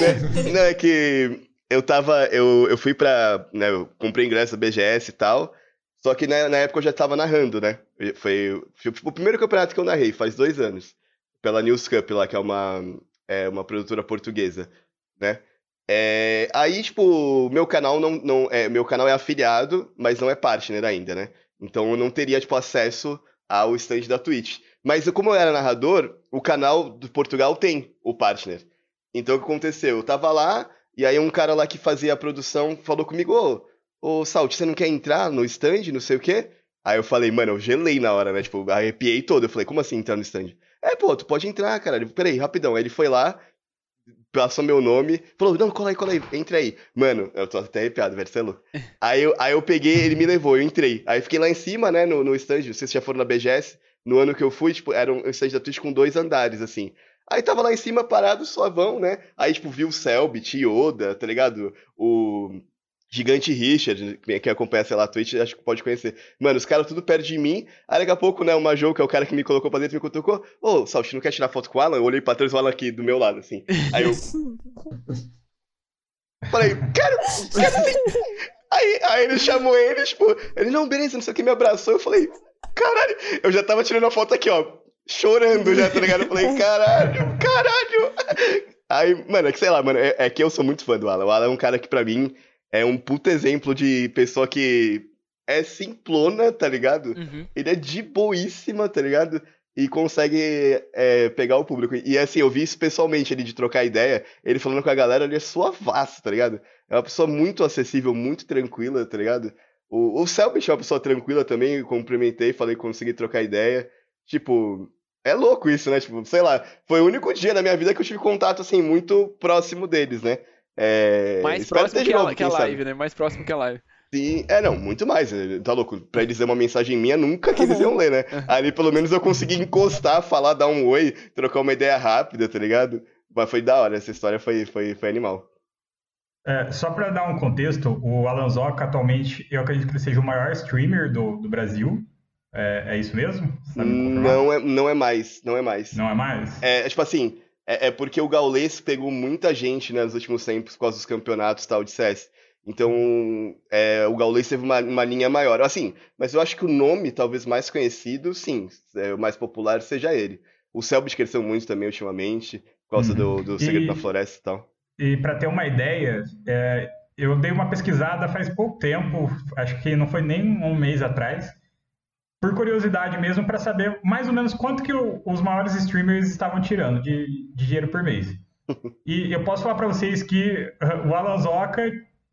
Né? Não, é que eu tava, eu, eu fui pra, né, eu comprei ingresso da BGS e tal, só que na, na época eu já tava narrando, né? Foi, foi o primeiro campeonato que eu narrei, faz dois anos, pela News Cup lá, que é uma, é uma produtora portuguesa, né? É, aí, tipo, meu canal não, não é, meu canal é afiliado, mas não é partner ainda, né? Então eu não teria, tipo, acesso ao stand da Twitch. Mas como eu era narrador, o canal do Portugal tem o partner. Então o que aconteceu? Eu tava lá, e aí um cara lá que fazia a produção falou comigo, ô, ô Salt, você não quer entrar no stand, não sei o quê? Aí eu falei, mano, eu gelei na hora, né? Tipo, arrepiei todo. Eu falei, como assim entrar no stand? É, pô, tu pode entrar, cara. Peraí, rapidão. Aí ele foi lá, passou meu nome, falou, não, cola aí, cola aí, entra aí. Mano, eu tô até arrepiado, velho, você é louco. aí, eu, aí eu peguei, ele me levou, eu entrei. Aí fiquei lá em cima, né, no, no stand, vocês já foram na BGS, no ano que eu fui, tipo, era um stand da Twitch com dois andares, assim. Aí tava lá em cima, parado, suavão, né? Aí, tipo, vi o Selbit, Yoda, tá ligado? O... Gigante Richard, que acompanha, sei lá, a Twitch, acho que pode conhecer. Mano, os caras tudo perto de mim. Aí daqui a pouco, né, o Majou, que é o cara que me colocou pra dentro, me cutucou. Ô, oh, Saltino, quer tirar foto com o Alan? Eu olhei pra trás o Alan aqui do meu lado, assim. Aí eu. Falei, quero Aí, aí ele chamou ele, tipo, ele, não, beleza, não sei o que, me abraçou. Eu falei, caralho. Eu já tava tirando a foto aqui, ó, chorando já, tá ligado? Eu falei, caralho, caralho. Aí, mano, é que sei lá, mano, é, é que eu sou muito fã do Alan. O Alan é um cara que, pra mim, é um puto exemplo de pessoa que é simplona, tá ligado? Uhum. Ele é de boíssima, tá ligado? E consegue é, pegar o público. E assim, eu vi isso pessoalmente, ele de trocar ideia, ele falando com a galera, ele é suavaço, tá ligado? É uma pessoa muito acessível, muito tranquila, tá ligado? O, o Selbit é uma pessoa tranquila também, cumprimentei, falei que consegui trocar ideia. Tipo, é louco isso, né? Tipo, sei lá, foi o único dia na minha vida que eu tive contato, assim, muito próximo deles, né? É... Mais próximo que, novo, a, que a live, sabe? né? Mais próximo que a live. Sim, é, não, muito mais. Né? Tá louco? Pra eles ler uma mensagem minha, nunca que eles iam ler, né? Ali pelo menos eu consegui encostar, falar, dar um oi, trocar uma ideia rápida, tá ligado? Mas foi da hora, essa história foi, foi, foi animal. É, só para dar um contexto, o Alan Zoca atualmente, eu acredito que ele seja o maior streamer do, do Brasil. É, é isso mesmo? Não é, não é mais, não é mais. Não é mais? É, tipo assim, é, é, porque o Gaules pegou muita gente né, nos últimos tempos por causa dos campeonatos tal de CS. Então, é, o Gaules teve uma, uma linha maior. Assim, mas eu acho que o nome talvez mais conhecido, sim, é, o mais popular seja ele. O Selbit cresceu muito também ultimamente, por causa uhum. do, do Segredo e, da Floresta e tal. E para ter uma ideia, é, eu dei uma pesquisada faz pouco tempo, acho que não foi nem um mês atrás, por curiosidade mesmo, para saber mais ou menos quanto que o, os maiores streamers estavam tirando de, de dinheiro por mês. E eu posso falar para vocês que uh, o Alan Zoca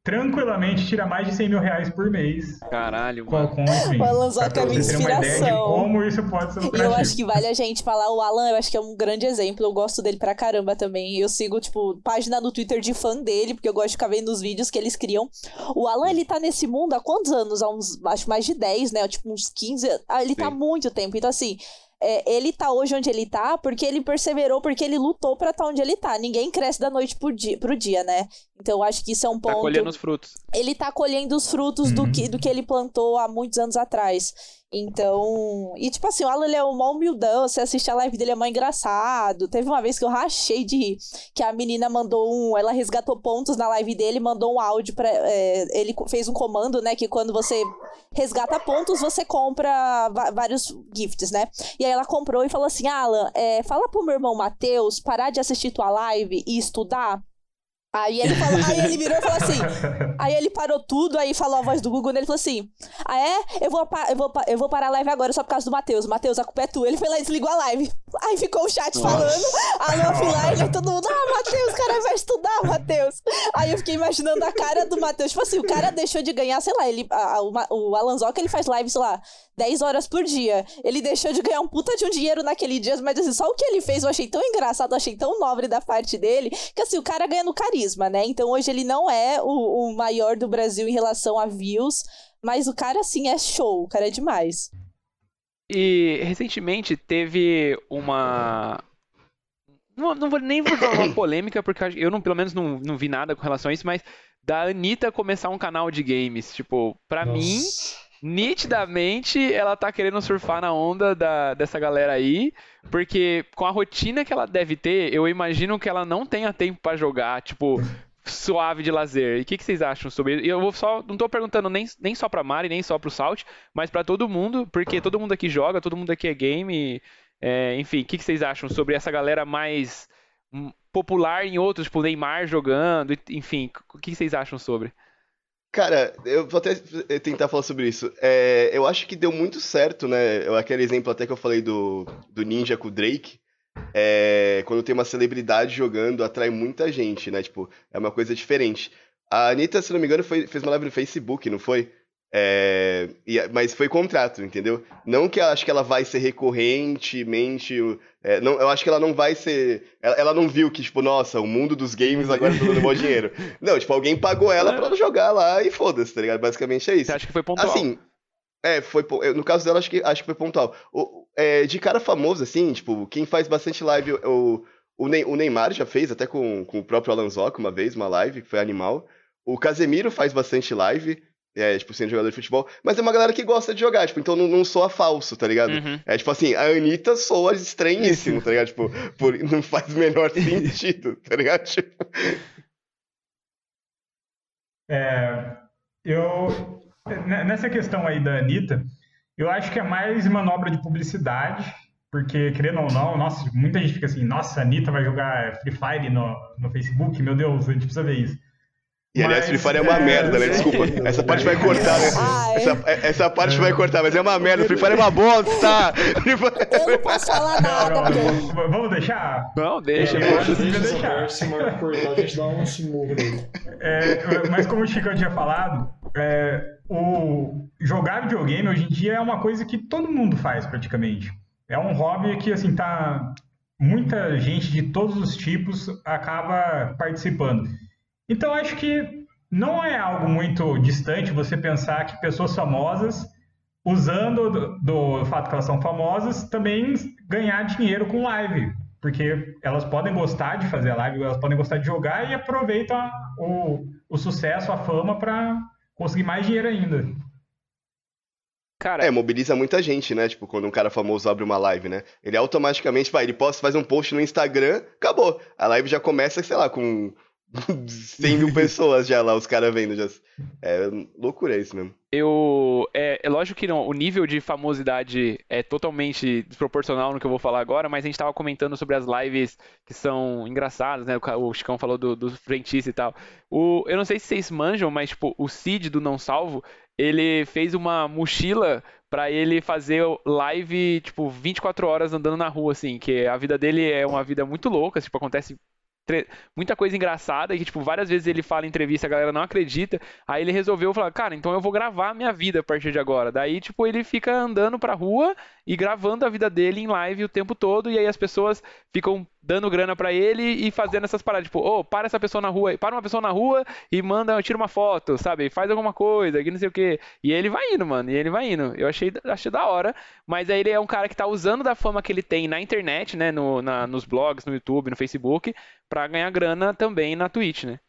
tranquilamente tira mais de 100 mil reais por mês. Caralho, mano. Com, com o Alan Zoca é minha inspiração. como isso pode ser E eu acho que vale a gente falar, o Alan, eu acho que é um grande exemplo, eu gosto dele pra caramba também. Eu sigo, tipo, página no Twitter de fã dele, porque eu gosto de ficar vendo os vídeos que eles criam. O Alan, ele tá nesse mundo há quantos anos? Há uns, acho mais de 10, né? Tipo, uns 15. Ah, ele tá Sim. tá há muito tempo. Então, assim, é, ele tá hoje onde ele tá porque ele perseverou, porque ele lutou para estar tá onde ele tá. Ninguém cresce da noite pro dia, pro dia, né? Então eu acho que isso é um tá ponto. Tá colhendo os frutos. Ele tá colhendo os frutos uhum. do, que, do que ele plantou há muitos anos atrás. Então. E tipo assim, o Alan ele é uma humildão. Você assiste a live dele, é mó engraçado. Teve uma vez que eu rachei de rir. Que a menina mandou um. Ela resgatou pontos na live dele mandou um áudio pra. É, ele fez um comando, né? Que quando você resgata pontos, você compra vários gifts, né? E aí ela comprou e falou assim: Alan, é, fala pro meu irmão Matheus parar de assistir tua live e estudar. Aí ele, falou, aí ele virou e falou assim. Aí ele parou tudo, aí falou a voz do Google nele e falou assim: Ah, é? Eu vou, eu, vou, eu vou parar a live agora só por causa do Matheus. Matheus, a culpa é tua. Ele foi lá e desligou a live. Aí ficou o chat Nossa. falando, alô offline, todo mundo, ah, Matheus, cara vai estudar, Matheus. Aí eu fiquei imaginando a cara do Matheus. Tipo assim, o cara deixou de ganhar, sei lá, ele, a, o, o Alan Zoca, ele faz live, sei lá, 10 horas por dia. Ele deixou de ganhar um puta de um dinheiro naquele dia, mas assim, só o que ele fez eu achei tão engraçado, eu achei tão nobre da parte dele, que assim, o cara ganha no carisma, né? Então hoje ele não é o, o maior do Brasil em relação a views, mas o cara, assim, é show, o cara é demais. E recentemente teve uma. Não, não vou nem vou dar uma polêmica, porque eu não, pelo menos não, não vi nada com relação a isso, mas da Anitta começar um canal de games. Tipo, pra Nossa. mim, nitidamente ela tá querendo surfar na onda da, dessa galera aí, porque com a rotina que ela deve ter, eu imagino que ela não tenha tempo para jogar, tipo, suave de lazer. E o que, que, vocês acham sobre isso? Eu vou só, não tô perguntando nem, nem só pra Mari, nem só pro Salt, mas para todo mundo, porque todo mundo aqui joga, todo mundo aqui é game. É, enfim, o que, que, vocês acham sobre essa galera mais hum, popular em outros, tipo Neymar jogando, enfim, o que, que vocês acham sobre? Cara, eu vou até tentar falar sobre isso. É, eu acho que deu muito certo, né? Aquele exemplo até que eu falei do, do Ninja com o Drake. É, quando tem uma celebridade jogando, atrai muita gente, né? Tipo, é uma coisa diferente. A Anitta, se não me engano, foi, fez uma live no Facebook, não foi? É, e, mas foi contrato, entendeu? Não que eu acho que ela vai ser recorrentemente. É, não, eu acho que ela não vai ser. Ela, ela, não viu que, tipo, nossa, o mundo dos games agora tá dando bom dinheiro. Não, tipo, alguém pagou ela pra ela jogar lá e foda-se, tá ligado? Basicamente é isso. Você acha que foi pontual? Assim. É, foi. No caso dela, acho que, acho que foi pontual. O, é, de cara famoso, assim, tipo, quem faz bastante live. O, o, Neymar já fez, até com, com o próprio Alan Zoc uma vez, uma live, que foi animal. O, o Casemiro faz bastante live, é, tipo, sendo jogador de futebol, mas é uma galera que gosta de jogar, tipo, então não, não soa falso, tá ligado? Uhum. É tipo assim, a Anitta soa estranhíssimo, tá ligado? Tipo, por, não faz o menor sentido, tá ligado? Tipo... É, eu, nessa questão aí da Anitta, eu acho que é mais manobra de publicidade, porque, querendo ou não, nossa, muita gente fica assim, nossa, a Anitta vai jogar Free Fire no, no Facebook, meu Deus, a gente precisa ver isso. E aliás, Free Fire é uma é... merda, né? Desculpa. Essa parte vai cortar, né? Essa, essa parte vai cortar, mas é uma merda. Free Fire é uma bosta! Eu não posso falar nada. Não, não, vamos deixar? Não, deixa. É, deixa, deixa deixar. Se Marco cortar, a gente dá um simurro nele. É, mas como o Chico tinha falado, é, o jogar videogame hoje em dia é uma coisa que todo mundo faz praticamente. É um hobby que, assim, tá... Muita gente de todos os tipos acaba participando. Então, acho que não é algo muito distante você pensar que pessoas famosas, usando do, do fato que elas são famosas, também ganhar dinheiro com live. Porque elas podem gostar de fazer live, elas podem gostar de jogar e aproveitam o, o sucesso, a fama para conseguir mais dinheiro ainda. Cara... É, mobiliza muita gente, né? Tipo, quando um cara famoso abre uma live, né? Ele automaticamente, vai, ele posta, faz um post no Instagram, acabou. A live já começa, sei lá, com 100 mil pessoas já lá, os caras vendo. Já. É loucura isso mesmo. Eu. É, é, lógico que não, o nível de famosidade é totalmente desproporcional no que eu vou falar agora, mas a gente tava comentando sobre as lives que são engraçadas, né? O, o Chicão falou do, do e tal. O, eu não sei se vocês manjam, mas tipo, o Cid do Não Salvo, ele fez uma mochila para ele fazer live, tipo, 24 horas andando na rua, assim, que a vida dele é uma vida muito louca, tipo, acontece muita coisa engraçada que, tipo, várias vezes ele fala em entrevista, a galera não acredita. Aí ele resolveu falar, cara, então eu vou gravar a minha vida a partir de agora. Daí, tipo, ele fica andando pra rua e gravando a vida dele em live o tempo todo, e aí as pessoas ficam dando grana para ele e fazendo essas paradas, tipo, ô, oh, para essa pessoa na rua, para uma pessoa na rua e manda, tira uma foto, sabe? Faz alguma coisa, que não sei o quê. E ele vai indo, mano, e ele vai indo. Eu achei, achei da hora, mas aí ele é um cara que tá usando da fama que ele tem na internet, né, no, na, nos blogs, no YouTube, no Facebook, pra ganhar grana também na Twitch, né?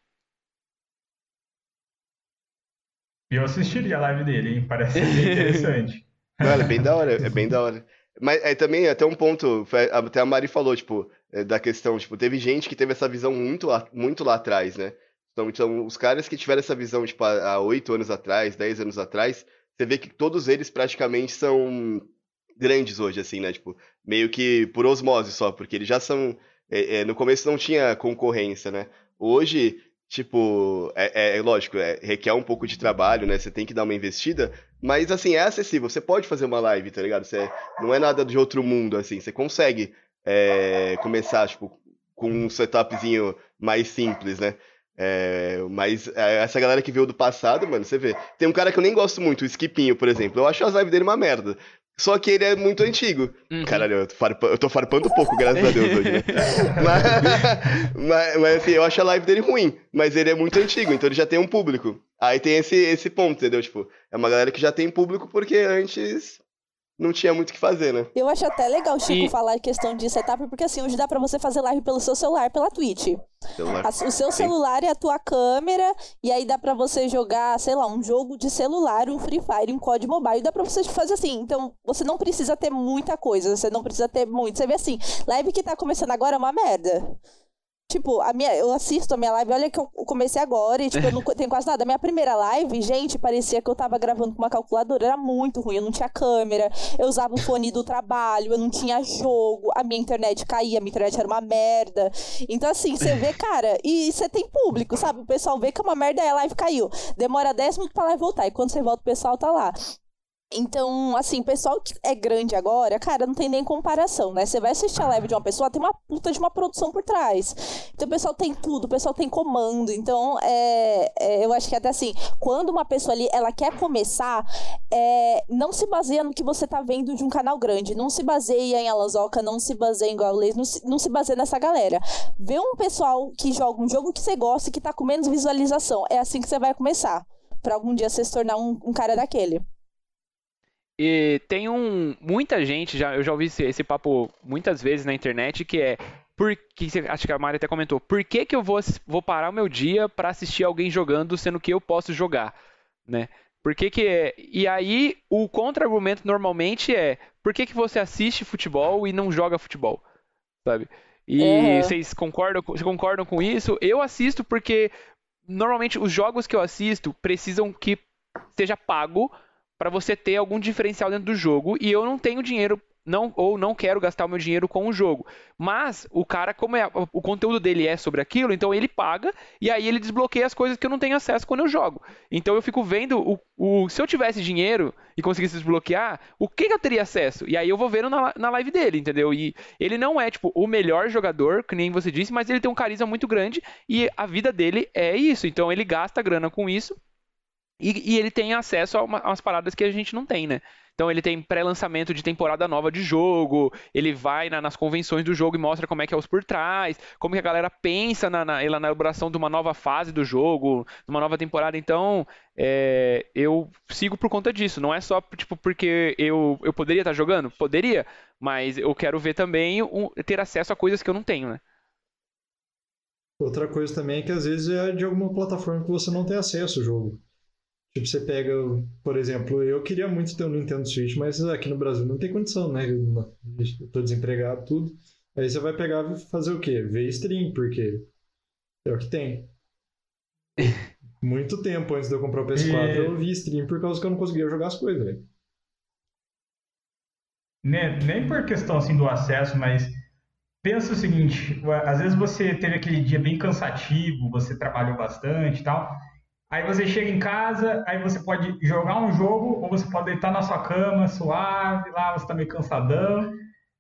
Eu assistiria a live dele, hein? Parece bem interessante. Não, é bem da hora, é bem da hora. Mas é, também até um ponto, até a Mari falou, tipo, é, da questão, tipo, teve gente que teve essa visão muito lá, muito lá atrás, né? Então, então, os caras que tiveram essa visão, tipo, há oito anos atrás, dez anos atrás, você vê que todos eles praticamente são grandes hoje, assim, né? Tipo, meio que por osmose só, porque eles já são. É, é, no começo não tinha concorrência, né? Hoje, tipo, é, é, é lógico, é, requer um pouco de trabalho, né? Você tem que dar uma investida, mas assim, é acessível. Você pode fazer uma live, tá ligado? Você, não é nada de outro mundo, assim. Você consegue é, começar, tipo, com um setupzinho mais simples, né? É, mas é, essa galera que veio do passado, mano, você vê. Tem um cara que eu nem gosto muito, o Skipinho, por exemplo. Eu acho as lives dele uma merda. Só que ele é muito antigo. Uhum. Caralho, eu tô, farpando, eu tô farpando pouco, graças a Deus, hoje, né? mas, mas, mas, assim, eu acho a live dele ruim. Mas ele é muito antigo, então ele já tem um público. Aí tem esse, esse ponto, entendeu? Tipo, é uma galera que já tem público porque antes não tinha muito o que fazer, né? Eu acho até legal, Chico, e... falar a questão de setup, porque assim, hoje dá pra você fazer live pelo seu celular, pela Twitch. Celular. o seu Sim. celular é a tua câmera, e aí dá pra você jogar, sei lá, um jogo de celular, um Free Fire, um COD Mobile, dá pra você fazer assim. Então, você não precisa ter muita coisa, você não precisa ter muito. Você vê assim, live que tá começando agora é uma merda. Tipo, a minha, eu assisto a minha live, olha que eu comecei agora e, tipo, eu não tenho quase nada. A minha primeira live, gente, parecia que eu tava gravando com uma calculadora, era muito ruim, eu não tinha câmera, eu usava o fone do trabalho, eu não tinha jogo, a minha internet caía, a minha internet era uma merda. Então, assim, você vê, cara, e você tem público, sabe? O pessoal vê que é uma merda e a live caiu. Demora 10 minutos pra live voltar, e quando você volta, o pessoal tá lá. Então, assim, pessoal que é grande agora, cara, não tem nem comparação, né? Você vai assistir a live de uma pessoa, tem uma puta de uma produção por trás. Então, o pessoal tem tudo, o pessoal tem comando. Então, é, é, eu acho que até assim, quando uma pessoa ali, ela quer começar, é, não se baseia no que você tá vendo de um canal grande. Não se baseia em Alazoca, não se baseia em Gaules, não se, não se baseia nessa galera. Vê um pessoal que joga um jogo que você gosta e que tá com menos visualização. É assim que você vai começar. Pra algum dia você se tornar um, um cara daquele. E tem um. Muita gente, já, eu já ouvi esse, esse papo muitas vezes na internet, que é por que acho que a Mari até comentou, por que, que eu vou, vou parar o meu dia para assistir alguém jogando, sendo que eu posso jogar, né? Por que, que é? E aí o contra-argumento normalmente é, por que, que você assiste futebol e não joga futebol, sabe? E é. vocês concordam, vocês concordam com isso? Eu assisto porque normalmente os jogos que eu assisto precisam que seja pago para você ter algum diferencial dentro do jogo e eu não tenho dinheiro não ou não quero gastar o meu dinheiro com o jogo. Mas o cara, como é, o conteúdo dele é sobre aquilo, então ele paga e aí ele desbloqueia as coisas que eu não tenho acesso quando eu jogo. Então eu fico vendo o, o se eu tivesse dinheiro e conseguisse desbloquear, o que, que eu teria acesso? E aí eu vou vendo na, na live dele, entendeu? E ele não é tipo o melhor jogador, que nem você disse, mas ele tem um carisma muito grande e a vida dele é isso. Então ele gasta grana com isso. E, e ele tem acesso a, uma, a umas paradas que a gente não tem, né? Então ele tem pré-lançamento de temporada nova de jogo, ele vai na, nas convenções do jogo e mostra como é que é os por trás, como que a galera pensa na, na, na elaboração de uma nova fase do jogo, numa nova temporada. Então é, eu sigo por conta disso. Não é só tipo porque eu, eu poderia estar jogando? Poderia, mas eu quero ver também um, ter acesso a coisas que eu não tenho, né? Outra coisa também é que às vezes é de alguma plataforma que você não tem acesso ao jogo. Tipo, você pega, por exemplo, eu queria muito ter um Nintendo Switch, mas aqui no Brasil não tem condição, né? Eu tô desempregado, tudo. Aí você vai pegar e fazer o quê? Ver stream, porque é o que tem. Muito tempo antes de eu comprar o PS4, é... eu vi stream por causa que eu não conseguia jogar as coisas, velho. Nem, nem por questão assim do acesso, mas pensa o seguinte, às vezes você teve aquele dia bem cansativo, você trabalhou bastante e tal, Aí você chega em casa, aí você pode jogar um jogo ou você pode deitar na sua cama suave, lá você tá meio cansadão.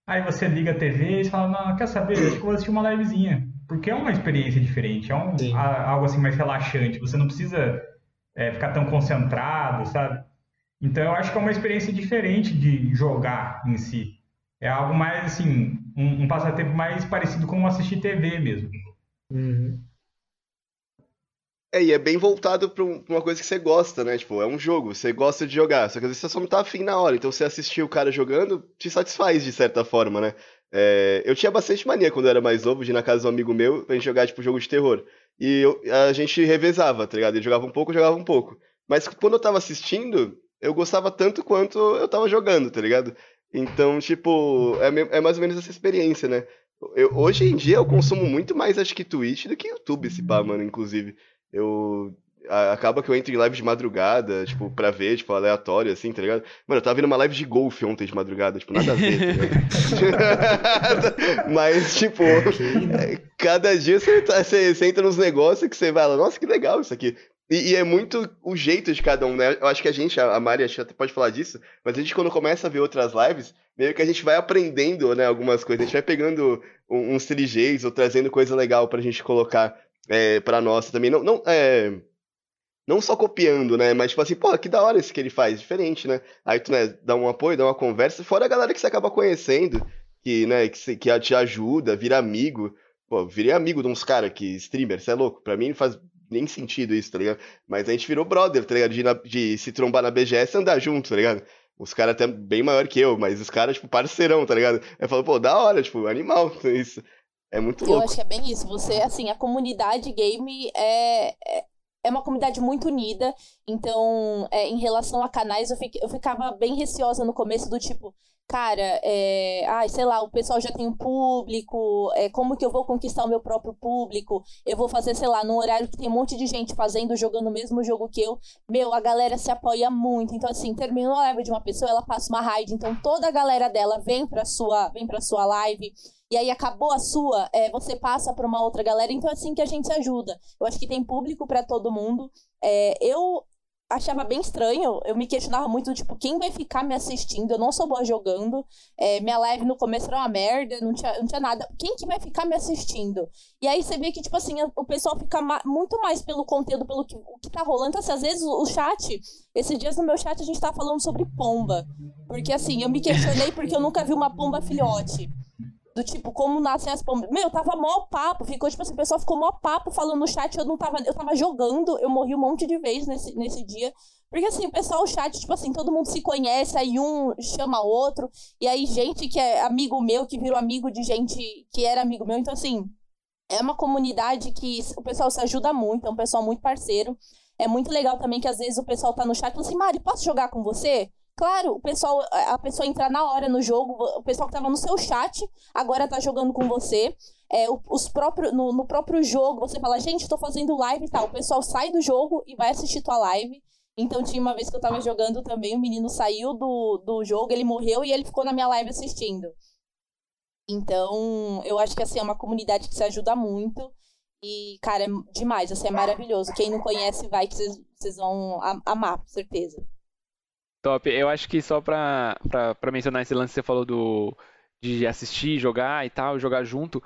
Aí você liga a TV e fala, não, quer saber? Acho que vou assistir uma livezinha. Porque é uma experiência diferente, é um, algo assim mais relaxante. Você não precisa é, ficar tão concentrado, sabe? Então eu acho que é uma experiência diferente de jogar em si. É algo mais assim, um, um passatempo mais parecido com assistir TV mesmo. Uhum. É, e é bem voltado pra, uma coisa que você gosta, né? Tipo, é um jogo, você gosta de jogar, só que às vezes você só não tá afim na hora. Então você assistir o cara jogando te satisfaz de certa forma, né? É, eu tinha bastante mania quando eu era mais novo de ir na casa de um amigo meu pra gente jogar, tipo, jogo de terror. E eu, a gente revezava, tá ligado? Ele jogava um pouco, jogava um pouco. Mas quando eu tava assistindo, eu gostava tanto quanto eu tava jogando, tá ligado? Então, tipo, é, é mais ou menos essa experiência, né? Eu, hoje em dia eu consumo muito mais, acho que Twitch do que YouTube, esse pá, mano, inclusive. Eu. acaba que eu entro em live de madrugada, tipo, pra ver, tipo, aleatório, assim, tá ligado? Mano, eu tava vendo uma live de golfe ontem de madrugada, tipo, nada a ver, tá Mas, tipo, né? cada dia você, tá, você, você entra nos negócios que você vai lá, nossa, que legal isso aqui. E, e, é muito o jeito de cada um, né? Eu acho que a gente, a Mari, acho que até pode falar disso, mas a gente, quando começa a ver outras lives, meio que a gente vai aprendendo, né, algumas coisas. A gente vai pegando uns trigês ou trazendo coisa legal pra gente colocar é, para nós também. Não, não, é, não só copiando, né? Mas tipo assim, pô, que da hora isso que ele faz, diferente, né? Aí tu, né, dá um apoio, dá uma conversa, fora a galera que você acaba conhecendo, que, né, que, que te ajuda, vira amigo. Pô, virei amigo de uns caras que, streamer, você é louco. Pra mim não faz nem sentido isso, tá ligado? Mas a gente virou brother, tá ligado? De, na, de se trombar na BGS e andar junto, tá ligado? Os caras até bem maior que eu, mas os caras, tipo, parceirão, tá ligado? Eu falo, pô, da hora, tipo, animal, isso. É muito louco. Eu acho que é bem isso. Você, assim, a comunidade game é, é, é uma comunidade muito unida. Então, é, em relação a canais, eu, fiquei, eu ficava bem receosa no começo do tipo, cara, é, ai, sei lá, o pessoal já tem um público, é, como que eu vou conquistar o meu próprio público? Eu vou fazer, sei lá, num horário que tem um monte de gente fazendo, jogando o mesmo jogo que eu. Meu, a galera se apoia muito. Então, assim, terminou a live de uma pessoa, ela passa uma raid, então toda a galera dela vem pra sua, vem pra sua live e aí acabou a sua, é, você passa para uma outra galera. Então é assim que a gente se ajuda. Eu acho que tem público para todo mundo. É, eu achava bem estranho, eu me questionava muito, tipo, quem vai ficar me assistindo? Eu não sou boa jogando, é, minha live no começo era uma merda, não tinha, não tinha nada. Quem que vai ficar me assistindo? E aí você vê que, tipo assim, o pessoal fica ma muito mais pelo conteúdo, pelo que, o que tá rolando. Então, assim, às vezes o, chat, esses dias no meu chat a gente tava falando sobre pomba. Porque, assim, eu me questionei porque eu nunca vi uma pomba filhote. Do tipo, como nascem as pombas. Meu, tava mó papo. Ficou, tipo assim, o pessoal ficou mó papo falando no chat. Eu não tava. Eu tava jogando, eu morri um monte de vezes nesse, nesse dia. Porque assim, o pessoal, o chat, tipo assim, todo mundo se conhece, aí um chama outro, e aí gente que é amigo meu, que virou amigo de gente que era amigo meu, então assim, é uma comunidade que o pessoal se ajuda muito, é um pessoal muito parceiro. É muito legal também que às vezes o pessoal tá no chat e fala assim, Mari, posso jogar com você? Claro, o pessoal, a pessoa entra na hora no jogo, o pessoal que tava no seu chat agora tá jogando com você. É, os próprios, no, no próprio jogo, você fala, gente, tô fazendo live e tal. O pessoal sai do jogo e vai assistir tua live. Então tinha uma vez que eu tava jogando também, o menino saiu do, do jogo, ele morreu e ele ficou na minha live assistindo. Então, eu acho que assim, é uma comunidade que se ajuda muito. E, cara, é demais, assim, é maravilhoso. Quem não conhece, vai que vocês vão amar, com certeza. Top. Eu acho que só pra, pra, pra mencionar esse lance que você falou do, de assistir, jogar e tal, jogar junto.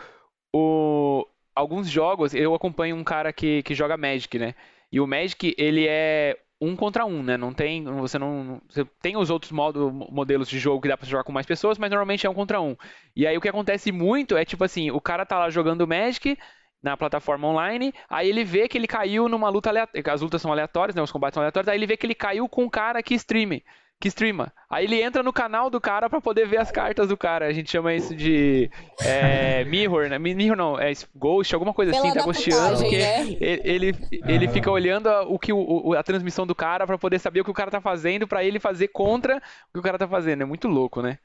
O, alguns jogos, eu acompanho um cara que, que joga Magic, né? E o Magic, ele é um contra um, né? Não tem, você não, você tem os outros modo, modelos de jogo que dá para jogar com mais pessoas, mas normalmente é um contra um. E aí o que acontece muito é tipo assim, o cara tá lá jogando Magic na plataforma online, aí ele vê que ele caiu numa luta aleatória, as lutas são aleatórias, né? Os combates são aleatórios, aí ele vê que ele caiu com um cara que streame que streama. Aí ele entra no canal do cara para poder ver as cartas do cara. A gente chama isso de é, mirror, né? Mirror não, é ghost, alguma coisa Pela assim, tá ghosteando. Porque né? ele, ele, ele fica olhando a, o que o, a transmissão do cara para poder saber o que o cara tá fazendo, para ele fazer contra o que o cara tá fazendo. É muito louco, né?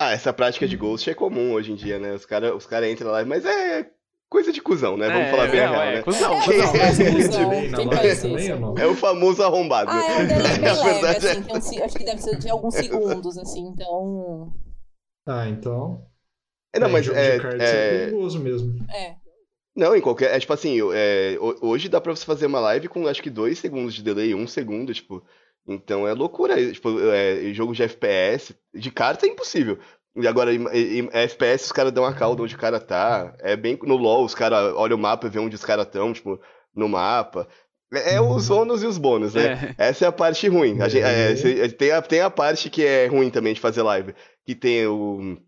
Ah, essa prática de ghost é comum hoje em dia, né? Os caras os cara entram lá, mas é coisa de cuzão, né? Vamos É, falar bem a não, real, é, né? cuzão, É, cuzão. mas É, cuzão, quem isso? ou não? É o famoso arrombado. Ah, é A leve, verdade é- assim, acho que deve ser de alguns segundos, assim, então... Ah, então. É, não, é, mas jogo é, de cards é... é, perigoso mesmo. É. Não, em qualquer. É tipo assim, é, hoje dá pra você fazer uma live com acho que dois segundos de delay, um segundo, tipo. Então é loucura. é, Tipo, é, jogo de FPS, de carta é impossível. E agora, em, em- FPS, os caras dão a calda onde o cara tá. É bem. No LoL, os caras olham o mapa e vê onde os caras estão, tipo, no mapa. É, é os ônus e os bônus, né? É. Essa é a parte ruim. A gente- é, Uhum. cê- tem, a, tem a parte que é ruim também de fazer live. Que tem o.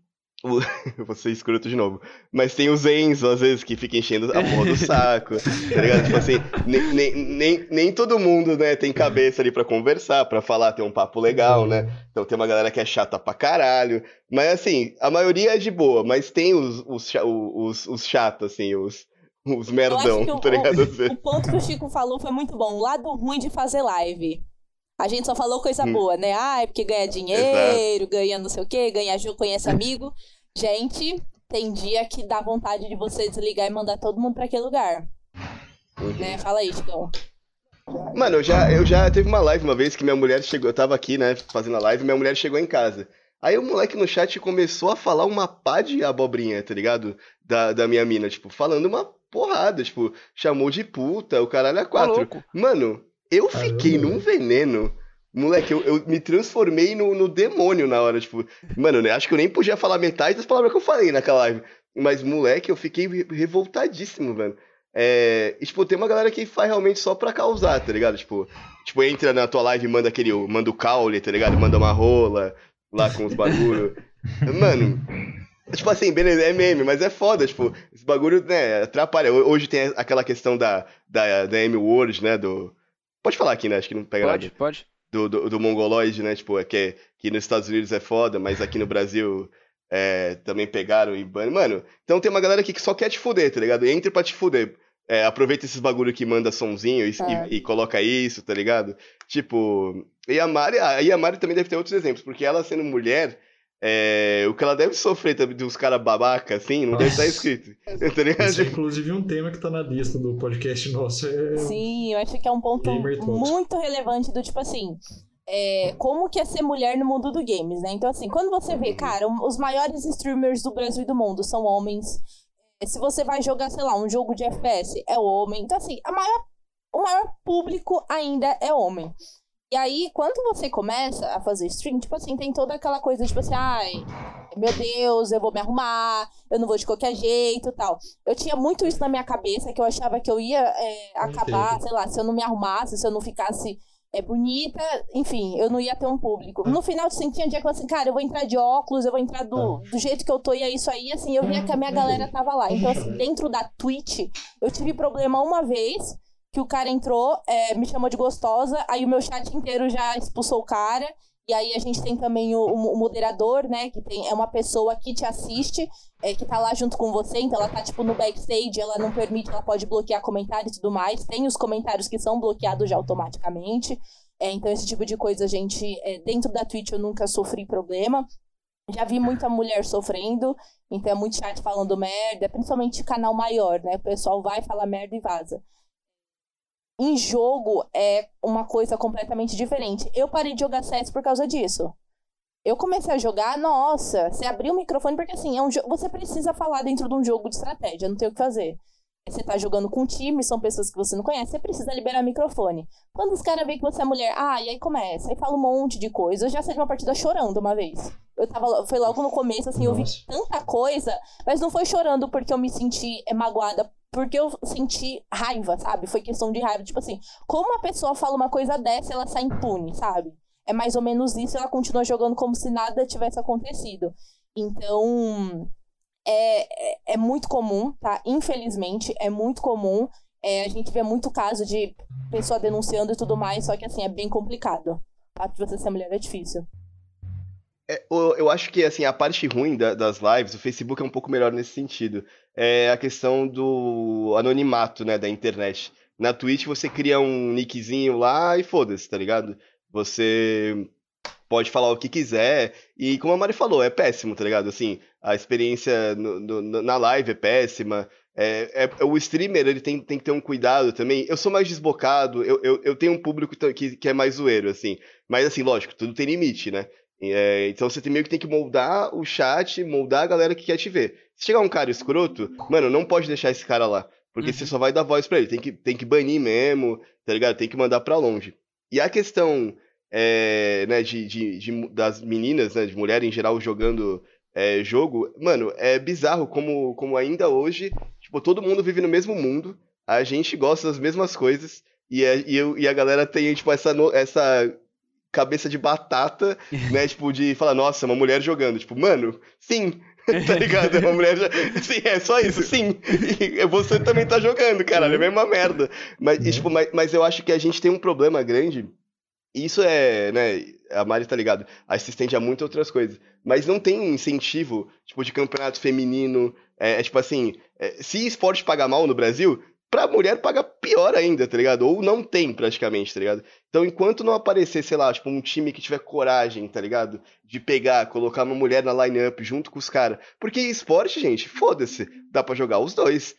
ser escroto de novo. Mas tem os Enzo, às vezes, que fica enchendo a porra do saco. tá ligado? Tipo assim, nem, nem, nem, nem todo mundo, né, tem cabeça ali pra conversar, pra falar, ter um papo legal, né? Então tem uma galera que é chata pra caralho. Mas assim, a maioria é de boa, mas tem os, os, os, os chatos, assim, os, os merdão, o, tá ligado? o, o ponto que o Chico falou foi muito bom. O lado ruim de fazer live. A gente só falou coisa Hum. boa, né? Ah, é porque ganha dinheiro, ganha não sei o quê, ganha jogo, conhece amigo. Gente, tem dia que dá vontade de você desligar e mandar todo mundo pra aquele lugar. Uhum. Né? Fala aí, Chico. Mano, eu já, eu já teve uma live uma vez que minha mulher chegou, eu tava aqui, né, fazendo a live, minha mulher chegou em casa. Aí o moleque no chat começou a falar uma pá de abobrinha, tá ligado? Da, da minha mina, tipo, falando uma porrada, tipo, chamou de puta, o caralho é Tá quatro. louco. Mano, eu Caramba. fiquei num veneno. Moleque, eu, eu me transformei no, no demônio na hora, tipo. Mano, eu acho que eu nem podia falar metade das palavras que eu falei naquela live. Mas, moleque, eu fiquei re- revoltadíssimo, velho. É, e, tipo, tem uma galera que faz realmente só pra causar, tá ligado? Tipo, tipo entra na tua live e manda aquele. Manda o caule, tá ligado? Manda uma rola lá com os bagulho. Mano, Tipo assim, beleza, é meme, mas é foda, tipo, esse bagulho, né, atrapalha. Ho- Hoje tem aquela questão da, da, da M-Word, né, do... Pode falar aqui, né, acho que não pega Pode, nada. pode. Do, do, do mongoloide, né, tipo, é que, que nos Estados Unidos é foda, mas aqui no Brasil é, também pegaram e ban... Mano, então tem uma galera aqui que só quer te fuder, tá ligado? Entra pra te fuder. É, aproveita esses bagulho que manda sonzinho e, É. e, e coloca isso, tá ligado? Tipo, e a Mari, a, e a Mari também deve ter outros exemplos, porque ela sendo mulher, é, o que ela deve sofrer também dos caras babaca, assim, não deve estar Nossa. escrito. Tá? Isso é inclusive um tema que tá na lista do podcast nosso. É... Sim, eu acho que é um ponto muito relevante do tipo assim. é, como que é ser mulher no mundo do games, né? Então, assim, quando você vê, cara, um- os maiores streamers do Brasil e do mundo são homens. É, Se você vai jogar, sei lá, um jogo de FPS, é homem. Então, assim, a maior, o maior público ainda é homem. E aí, quando você começa a fazer stream, tipo assim, tem toda aquela coisa, tipo assim, ai, meu Deus, eu vou me arrumar, eu não vou de qualquer jeito tal. Eu tinha muito isso na minha cabeça, que eu achava que eu ia é, acabar, sei lá, se eu não me arrumasse, se eu não ficasse é, bonita, enfim, eu não ia ter um público. No final, assim, tinha dia que eu falei assim, cara, eu vou entrar de óculos, eu vou entrar do, do jeito que eu tô, e é isso aí, assim, eu via que a minha galera tava lá. Então, assim, dentro da Twitch, eu tive problema uma vez, que o cara entrou, é, me chamou de gostosa, aí o meu chat inteiro já expulsou o cara. E aí a gente tem também o, o, moderador, né? Que tem, é uma pessoa que te assiste, é, que tá lá junto com você, então ela tá tipo no backstage, ela não permite, ela pode bloquear comentários e tudo mais. Tem os comentários que são bloqueados já automaticamente. É, então esse tipo de coisa, gente, é, dentro da Twitch eu nunca sofri problema. Já vi muita mulher sofrendo, então é muito chat falando merda, principalmente canal maior, né? O pessoal vai falar merda e vaza. Em jogo é uma coisa completamente diferente. Eu parei de jogar CS por causa disso. Eu comecei a jogar, nossa, você abriu o microfone porque assim, é um você precisa falar dentro de um jogo de estratégia, não tem o que fazer. Você tá jogando com um time, são pessoas que você não conhece, você precisa liberar o microfone. Quando os caras veem que você é mulher, ah, e aí começa, aí fala um monte de coisa. Eu já saí de uma partida chorando uma vez. Eu tava, foi logo no começo, assim, Nossa. eu vi tanta coisa, mas não foi chorando porque eu me senti magoada porque eu senti raiva, sabe? Foi questão de raiva. Tipo assim, como uma pessoa fala uma coisa dessa, ela sai impune, sabe? É mais ou menos isso, ela continua jogando como se nada tivesse acontecido. Então, é, é, é muito comum, tá? Infelizmente, é muito comum. É, a gente vê muito caso de pessoa denunciando e tudo mais, só que assim, é bem complicado. O fato de você ser mulher é difícil. É, eu acho que assim, a parte ruim da, das lives, o Facebook é um pouco melhor nesse sentido. É a questão do anonimato, né, da internet. Na Twitch você cria um nickzinho lá e foda-se, tá ligado? Você pode falar o que quiser. E como a Mari falou, é péssimo, tá ligado? Assim, a experiência no, no, na live é péssima. É, é, o streamer ele tem, tem que ter um cuidado também. Eu sou mais desbocado, eu, eu, eu tenho um público que, que é mais zoeiro, assim. Mas assim, lógico, tudo tem limite, né? É, então você meio que tem que moldar o chat, moldar a galera que quer te ver. Se chegar um cara escroto, mano, não pode deixar esse cara lá. Porque uhum. você só vai dar voz pra ele. Tem que, tem que banir mesmo, tá ligado? Tem que mandar pra longe. E a questão é, né, de, de, de, das meninas, né, de mulheres em geral jogando é, jogo, mano, é bizarro como, como ainda hoje, tipo, todo mundo vive no mesmo mundo, a gente gosta das mesmas coisas, e, é, e, eu, e a galera tem, tipo, essa, essa cabeça de batata, né? Tipo, de falar, nossa, uma mulher jogando. Tipo, mano, sim. tá ligado? É uma mulher. Sim, é só isso, sim. E você também tá jogando, cara. É a mesma merda. Mas, e, tipo, mas, mas eu acho que a gente tem um problema grande. Isso é, né? A Mari tá ligado. Aí se estende a muitas outras coisas. Mas não tem incentivo, tipo, de campeonato feminino. É, é tipo assim, é, se esporte paga mal no Brasil, pra mulher paga pior ainda, tá ligado? Ou não tem, praticamente, tá ligado? Então, enquanto não aparecer, sei lá, tipo, um time que tiver coragem, tá ligado? De pegar, colocar uma mulher na line-up junto com os caras. Porque esporte, gente, foda-se. Dá para jogar os dois.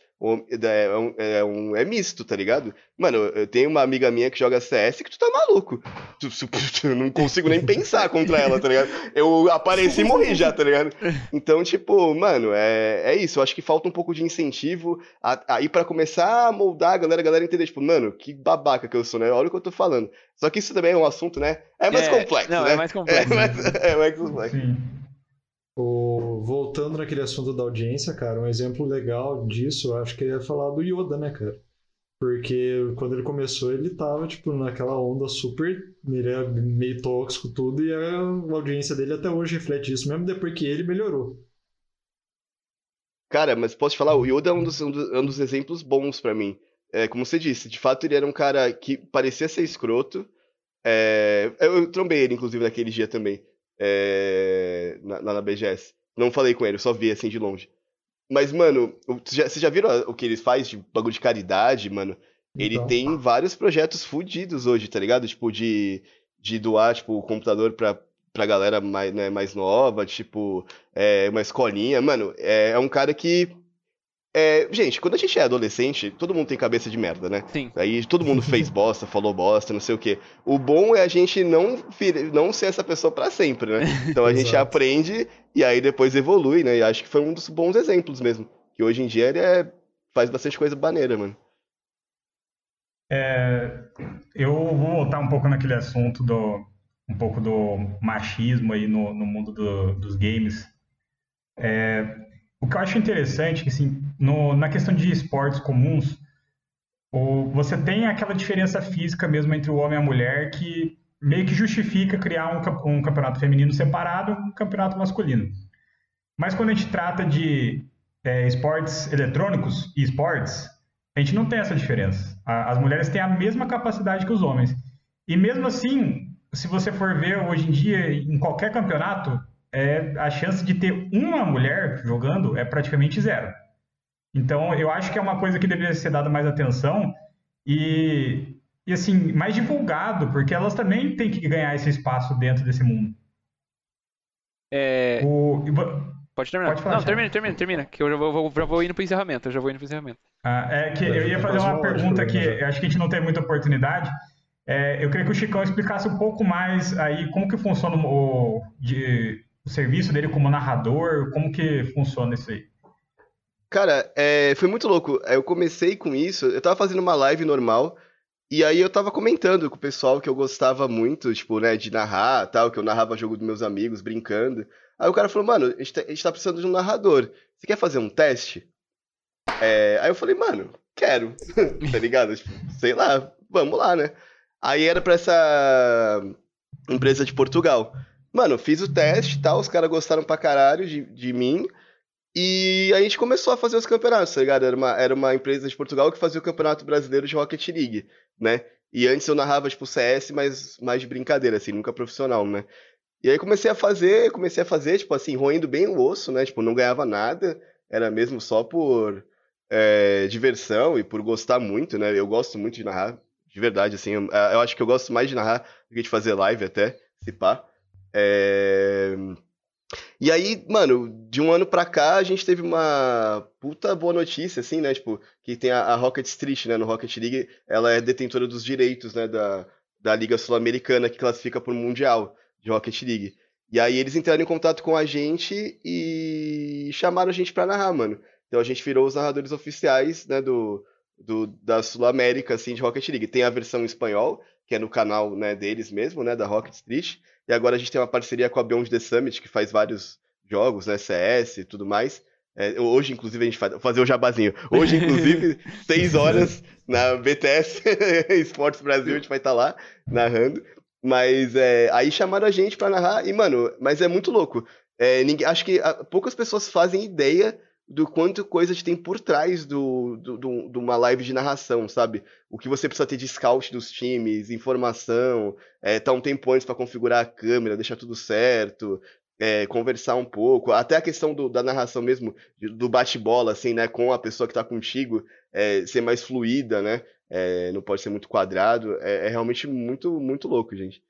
É, é, um, é, um, é misto, tá ligado? Mano, eu tenho uma amiga minha que joga CS que tu tá maluco. Tu, tu, tu, não consigo nem pensar contra ela, tá ligado? Eu apareci e morri já, tá ligado? Então, tipo, mano, é, é isso. Eu acho que falta um pouco de incentivo aí para começar a moldar a galera, a galera entender, tipo, mano, que babaca que eu sou, né? Olha o que eu tô falando. Só que isso também é um assunto, né? É mais é, complexo, não, né? É mais complexo. É mais, é mais complexo. Sim. O, voltando naquele assunto da audiência, cara, um exemplo legal disso, eu acho que é falar do Yoda, né, cara? Porque quando ele começou, ele tava, tipo, naquela onda super. Ele é meio tóxico, tudo, e a audiência dele até hoje reflete isso, mesmo depois que ele melhorou. Cara, mas posso te falar, o Yoda é um dos, um dos, um dos exemplos bons para mim. É, como você disse, de fato ele era um cara que parecia ser escroto. É, eu trombei ele, inclusive, naquele dia também é, na, na BGS. Não falei com ele, só vi assim de longe. Mas, mano, vocês já, já viram o que ele faz de bagulho de caridade, mano? Ele então. tem vários projetos fudidos hoje, tá ligado? Tipo, de, de doar, tipo, o computador pra, pra galera mais, né, mais nova, tipo, é, uma escolinha. Mano, é, é um cara que é, gente, quando a gente é adolescente, todo mundo tem cabeça de merda, né? Sim. Aí todo mundo fez bosta, falou bosta, não sei o quê. O bom é a gente não, não ser essa pessoa para sempre, né? Então a gente aprende e aí depois evolui, né? E acho que foi um dos bons exemplos mesmo. Que hoje em dia ele é, faz bastante coisa baneira, mano. É, eu vou voltar um pouco naquele assunto do um pouco do machismo aí no, no mundo do, dos games. É, o que eu acho interessante é que, assim, no, na questão de esportes comuns, o, você tem aquela diferença física mesmo entre o homem e a mulher que meio que justifica criar um, um campeonato feminino separado um campeonato masculino. Mas quando a gente trata de é, esportes eletrônicos e esportes, a gente não tem essa diferença. As mulheres têm a mesma capacidade que os homens. E mesmo assim, se você for ver hoje em dia, em qualquer campeonato, é, a chance de ter uma mulher jogando é praticamente zero. Então, eu acho que é uma coisa que deveria ser dada mais atenção e, e assim, mais divulgado, porque elas também têm que ganhar esse espaço dentro desse mundo. É... O... Pode terminar. Pode falar, não, termina, termina, termina, que eu já vou, já vou indo pro encerramento, eu já vou indo pro encerramento. Ah, é que eu ia fazer uma pergunta que eu acho que a gente não tem muita oportunidade. É, eu queria que o Chicão explicasse um pouco mais aí como que funciona o, de, o serviço dele como narrador, como que funciona isso aí. Cara, é, foi muito louco. Eu comecei com isso, eu tava fazendo uma live normal, e aí eu tava comentando com o pessoal que eu gostava muito, tipo, né, de narrar tal, que eu narrava jogo dos meus amigos, brincando. Aí o cara falou, mano, a gente, tá, a gente tá precisando de um narrador. Você quer fazer um teste? É, aí eu falei, mano, quero. tá ligado? Tipo, sei lá, vamos lá, né? Aí era pra essa empresa de Portugal. Mano, fiz o teste e tal, os caras gostaram pra caralho de, de mim. E a gente começou a fazer os campeonatos, tá ligado? Era uma, era uma empresa de Portugal que fazia o campeonato brasileiro de Rocket League, né? E antes eu narrava, tipo, CS, mas mais de brincadeira, assim, nunca profissional, né? E aí comecei a fazer, comecei a fazer, tipo assim, roendo bem o osso, né? Tipo, não ganhava nada, era mesmo só por é, diversão e por gostar muito, né? Eu gosto muito de narrar, de verdade, assim. Eu, eu acho que eu gosto mais de narrar do que de fazer live até, se pá. É... E aí, mano, de um ano pra cá, a gente teve uma puta boa notícia, assim, né? Tipo, que tem a, a Rocket Street, né? No Rocket League, ela é detentora dos direitos, né? Da, da Liga Sul-Americana, que classifica pro Mundial de Rocket League. E aí eles entraram em contato com a gente e chamaram a gente pra narrar, mano. Então a gente virou os narradores oficiais, né? Do, do, da Sul-América, assim, de Rocket League. Tem a versão em espanhol, que é no canal né, deles mesmo, né? Da Rocket Street. E agora a gente tem uma parceria com a Beyond the Summit, que faz vários jogos, né, CS e tudo mais. É, hoje, inclusive, a gente faz. Fazer o jabazinho. Hoje, inclusive, seis horas na BTS Esportes Brasil, a gente vai estar tá lá narrando. Mas é, aí chamaram a gente para narrar, e, mano, mas é muito louco. É, ninguém, acho que a, poucas pessoas fazem ideia do quanto coisa tem por trás do, do, do, de uma live de narração, sabe? O que você precisa ter de scout dos times, informação, é, tá um tempo antes para configurar a câmera, deixar tudo certo, é, conversar um pouco, até a questão do, da narração mesmo, do bate-bola, assim, né, com a pessoa que tá contigo, é, ser mais fluida, né? É, não pode ser muito quadrado, é, é realmente muito, muito louco, gente.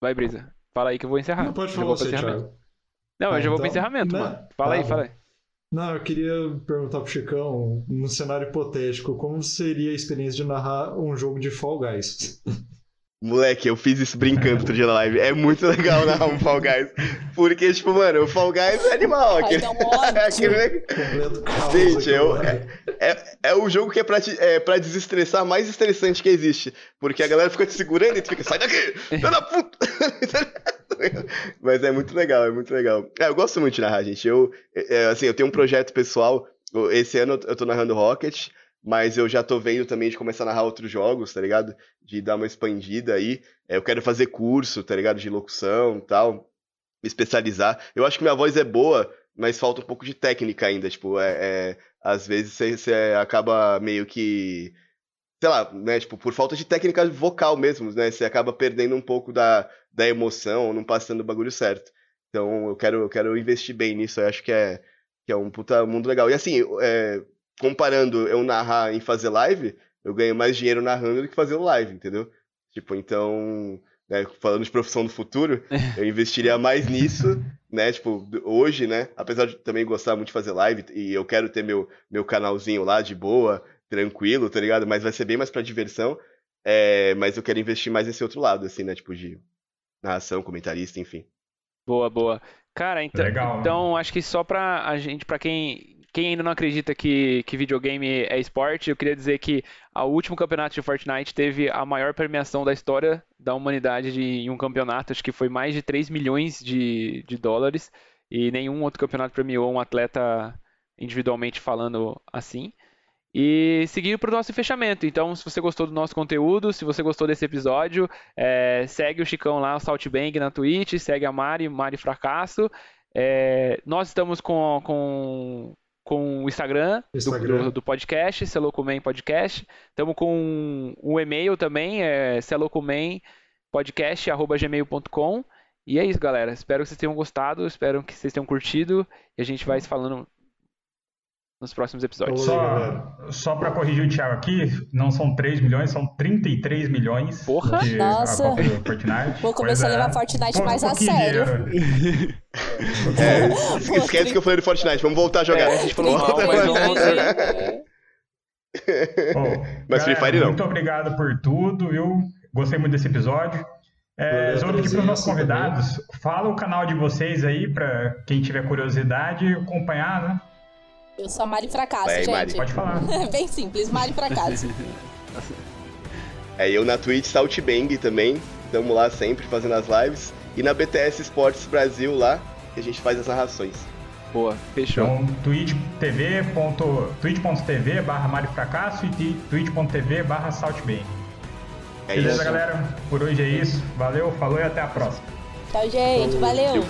Vai, Brisa. Fala aí que eu vou encerrar. Não pode falar você, Thiago. Não, ah, eu já vou então... pro encerramento, não, mano. Fala tá, aí, fala aí. Não, eu queria perguntar pro Chicão, num cenário hipotético, como seria a experiência de narrar um jogo de Fall Guys? Moleque, eu fiz isso brincando outro dia na live. É muito legal narrar um Fall Guys. Porque, tipo, mano, o Fall Guys é animal. Aquele... aquele... Gente, eu... é, é, é o jogo que é pra, te, é pra desestressar mais estressante que existe. Porque a galera fica te segurando e tu fica, sai daqui! Sai da puta! Mas é muito legal, é muito legal. É, eu gosto muito de narrar, gente. Eu, é, é, assim, eu tenho um projeto pessoal. Esse ano eu tô narrando Rocket, mas eu já tô vendo também de começar a narrar outros jogos, tá ligado? De dar uma expandida aí. É, eu quero fazer curso, tá ligado? De locução e tal. Me especializar. Eu acho que minha voz é boa, mas falta um pouco de técnica ainda. Tipo, é, é às vezes você acaba meio que sei lá, né, tipo, por falta de técnica vocal mesmo, né, você acaba perdendo um pouco da, da emoção, não passando o bagulho certo. Então eu quero, eu quero investir bem nisso, eu acho que é, que é um puta mundo legal. E assim, é, comparando eu narrar em fazer live, eu ganho mais dinheiro narrando do que fazendo live, entendeu? Tipo, então, né, falando de profissão do futuro, eu investiria mais nisso, né? Tipo, hoje, né? Apesar de também gostar muito de fazer live e eu quero ter meu, meu canalzinho lá de boa, tranquilo, tá ligado? Mas vai ser bem mais pra diversão. É, mas eu quero investir mais nesse outro lado, assim, né? Tipo, de narração, comentarista, enfim. Boa, boa. Cara, então, Legal. então acho que só pra a gente, pra quem quem ainda não acredita que, que videogame é esporte, eu queria dizer que o último campeonato de Fortnite teve a maior premiação da história da humanidade de, em um campeonato, acho que foi mais de 3 milhões de, de dólares, e nenhum outro campeonato premiou um atleta individualmente falando assim. E seguir para o nosso fechamento. Então, se você gostou do nosso conteúdo, se você gostou desse episódio, é, segue o Chicão lá, o Saltbang na Twitch, segue a Mari, Mari Fracasso. É, nós estamos com, com com o Instagram, Instagram. Do, do, podcast, Celocumen Podcast. Estamos com o um e-mail também, é celocumenpodcast.gmail.com. E é isso, galera. Espero que vocês tenham gostado, espero que vocês tenham curtido. E a gente vai se falando nos próximos episódios. Só, só para corrigir o Thiago aqui, não são 3 milhões, são 33 milhões. Porra! Nossa! Vou começar a levar Fortnite mais a sério. é, esquece que eu falei do Fortnite, vamos voltar a jogar. É, a gente falou mal, mas não... oh, mas Free Fire não. Muito obrigado por tudo, viu? Gostei muito desse episódio. É, eu vou pedir para os nossos convidados, também. fala o canal de vocês aí, para quem tiver curiosidade acompanhar, né? Eu sou a Mari Fracasso, é, gente. Mari. Pode falar. Bem simples, Mari Fracasso. é, eu na Twitch Saltbang também. Estamos lá sempre fazendo as lives. E na BTS Esportes Brasil lá, que a gente faz as narrações. Boa, fechou. Então, twitch.tv barra Mari Fracasso e twitch.tv barra Saltbang. É Beleza, isso. galera? Por hoje é isso. Valeu, falou e até a próxima. Tchau, gente. Valeu.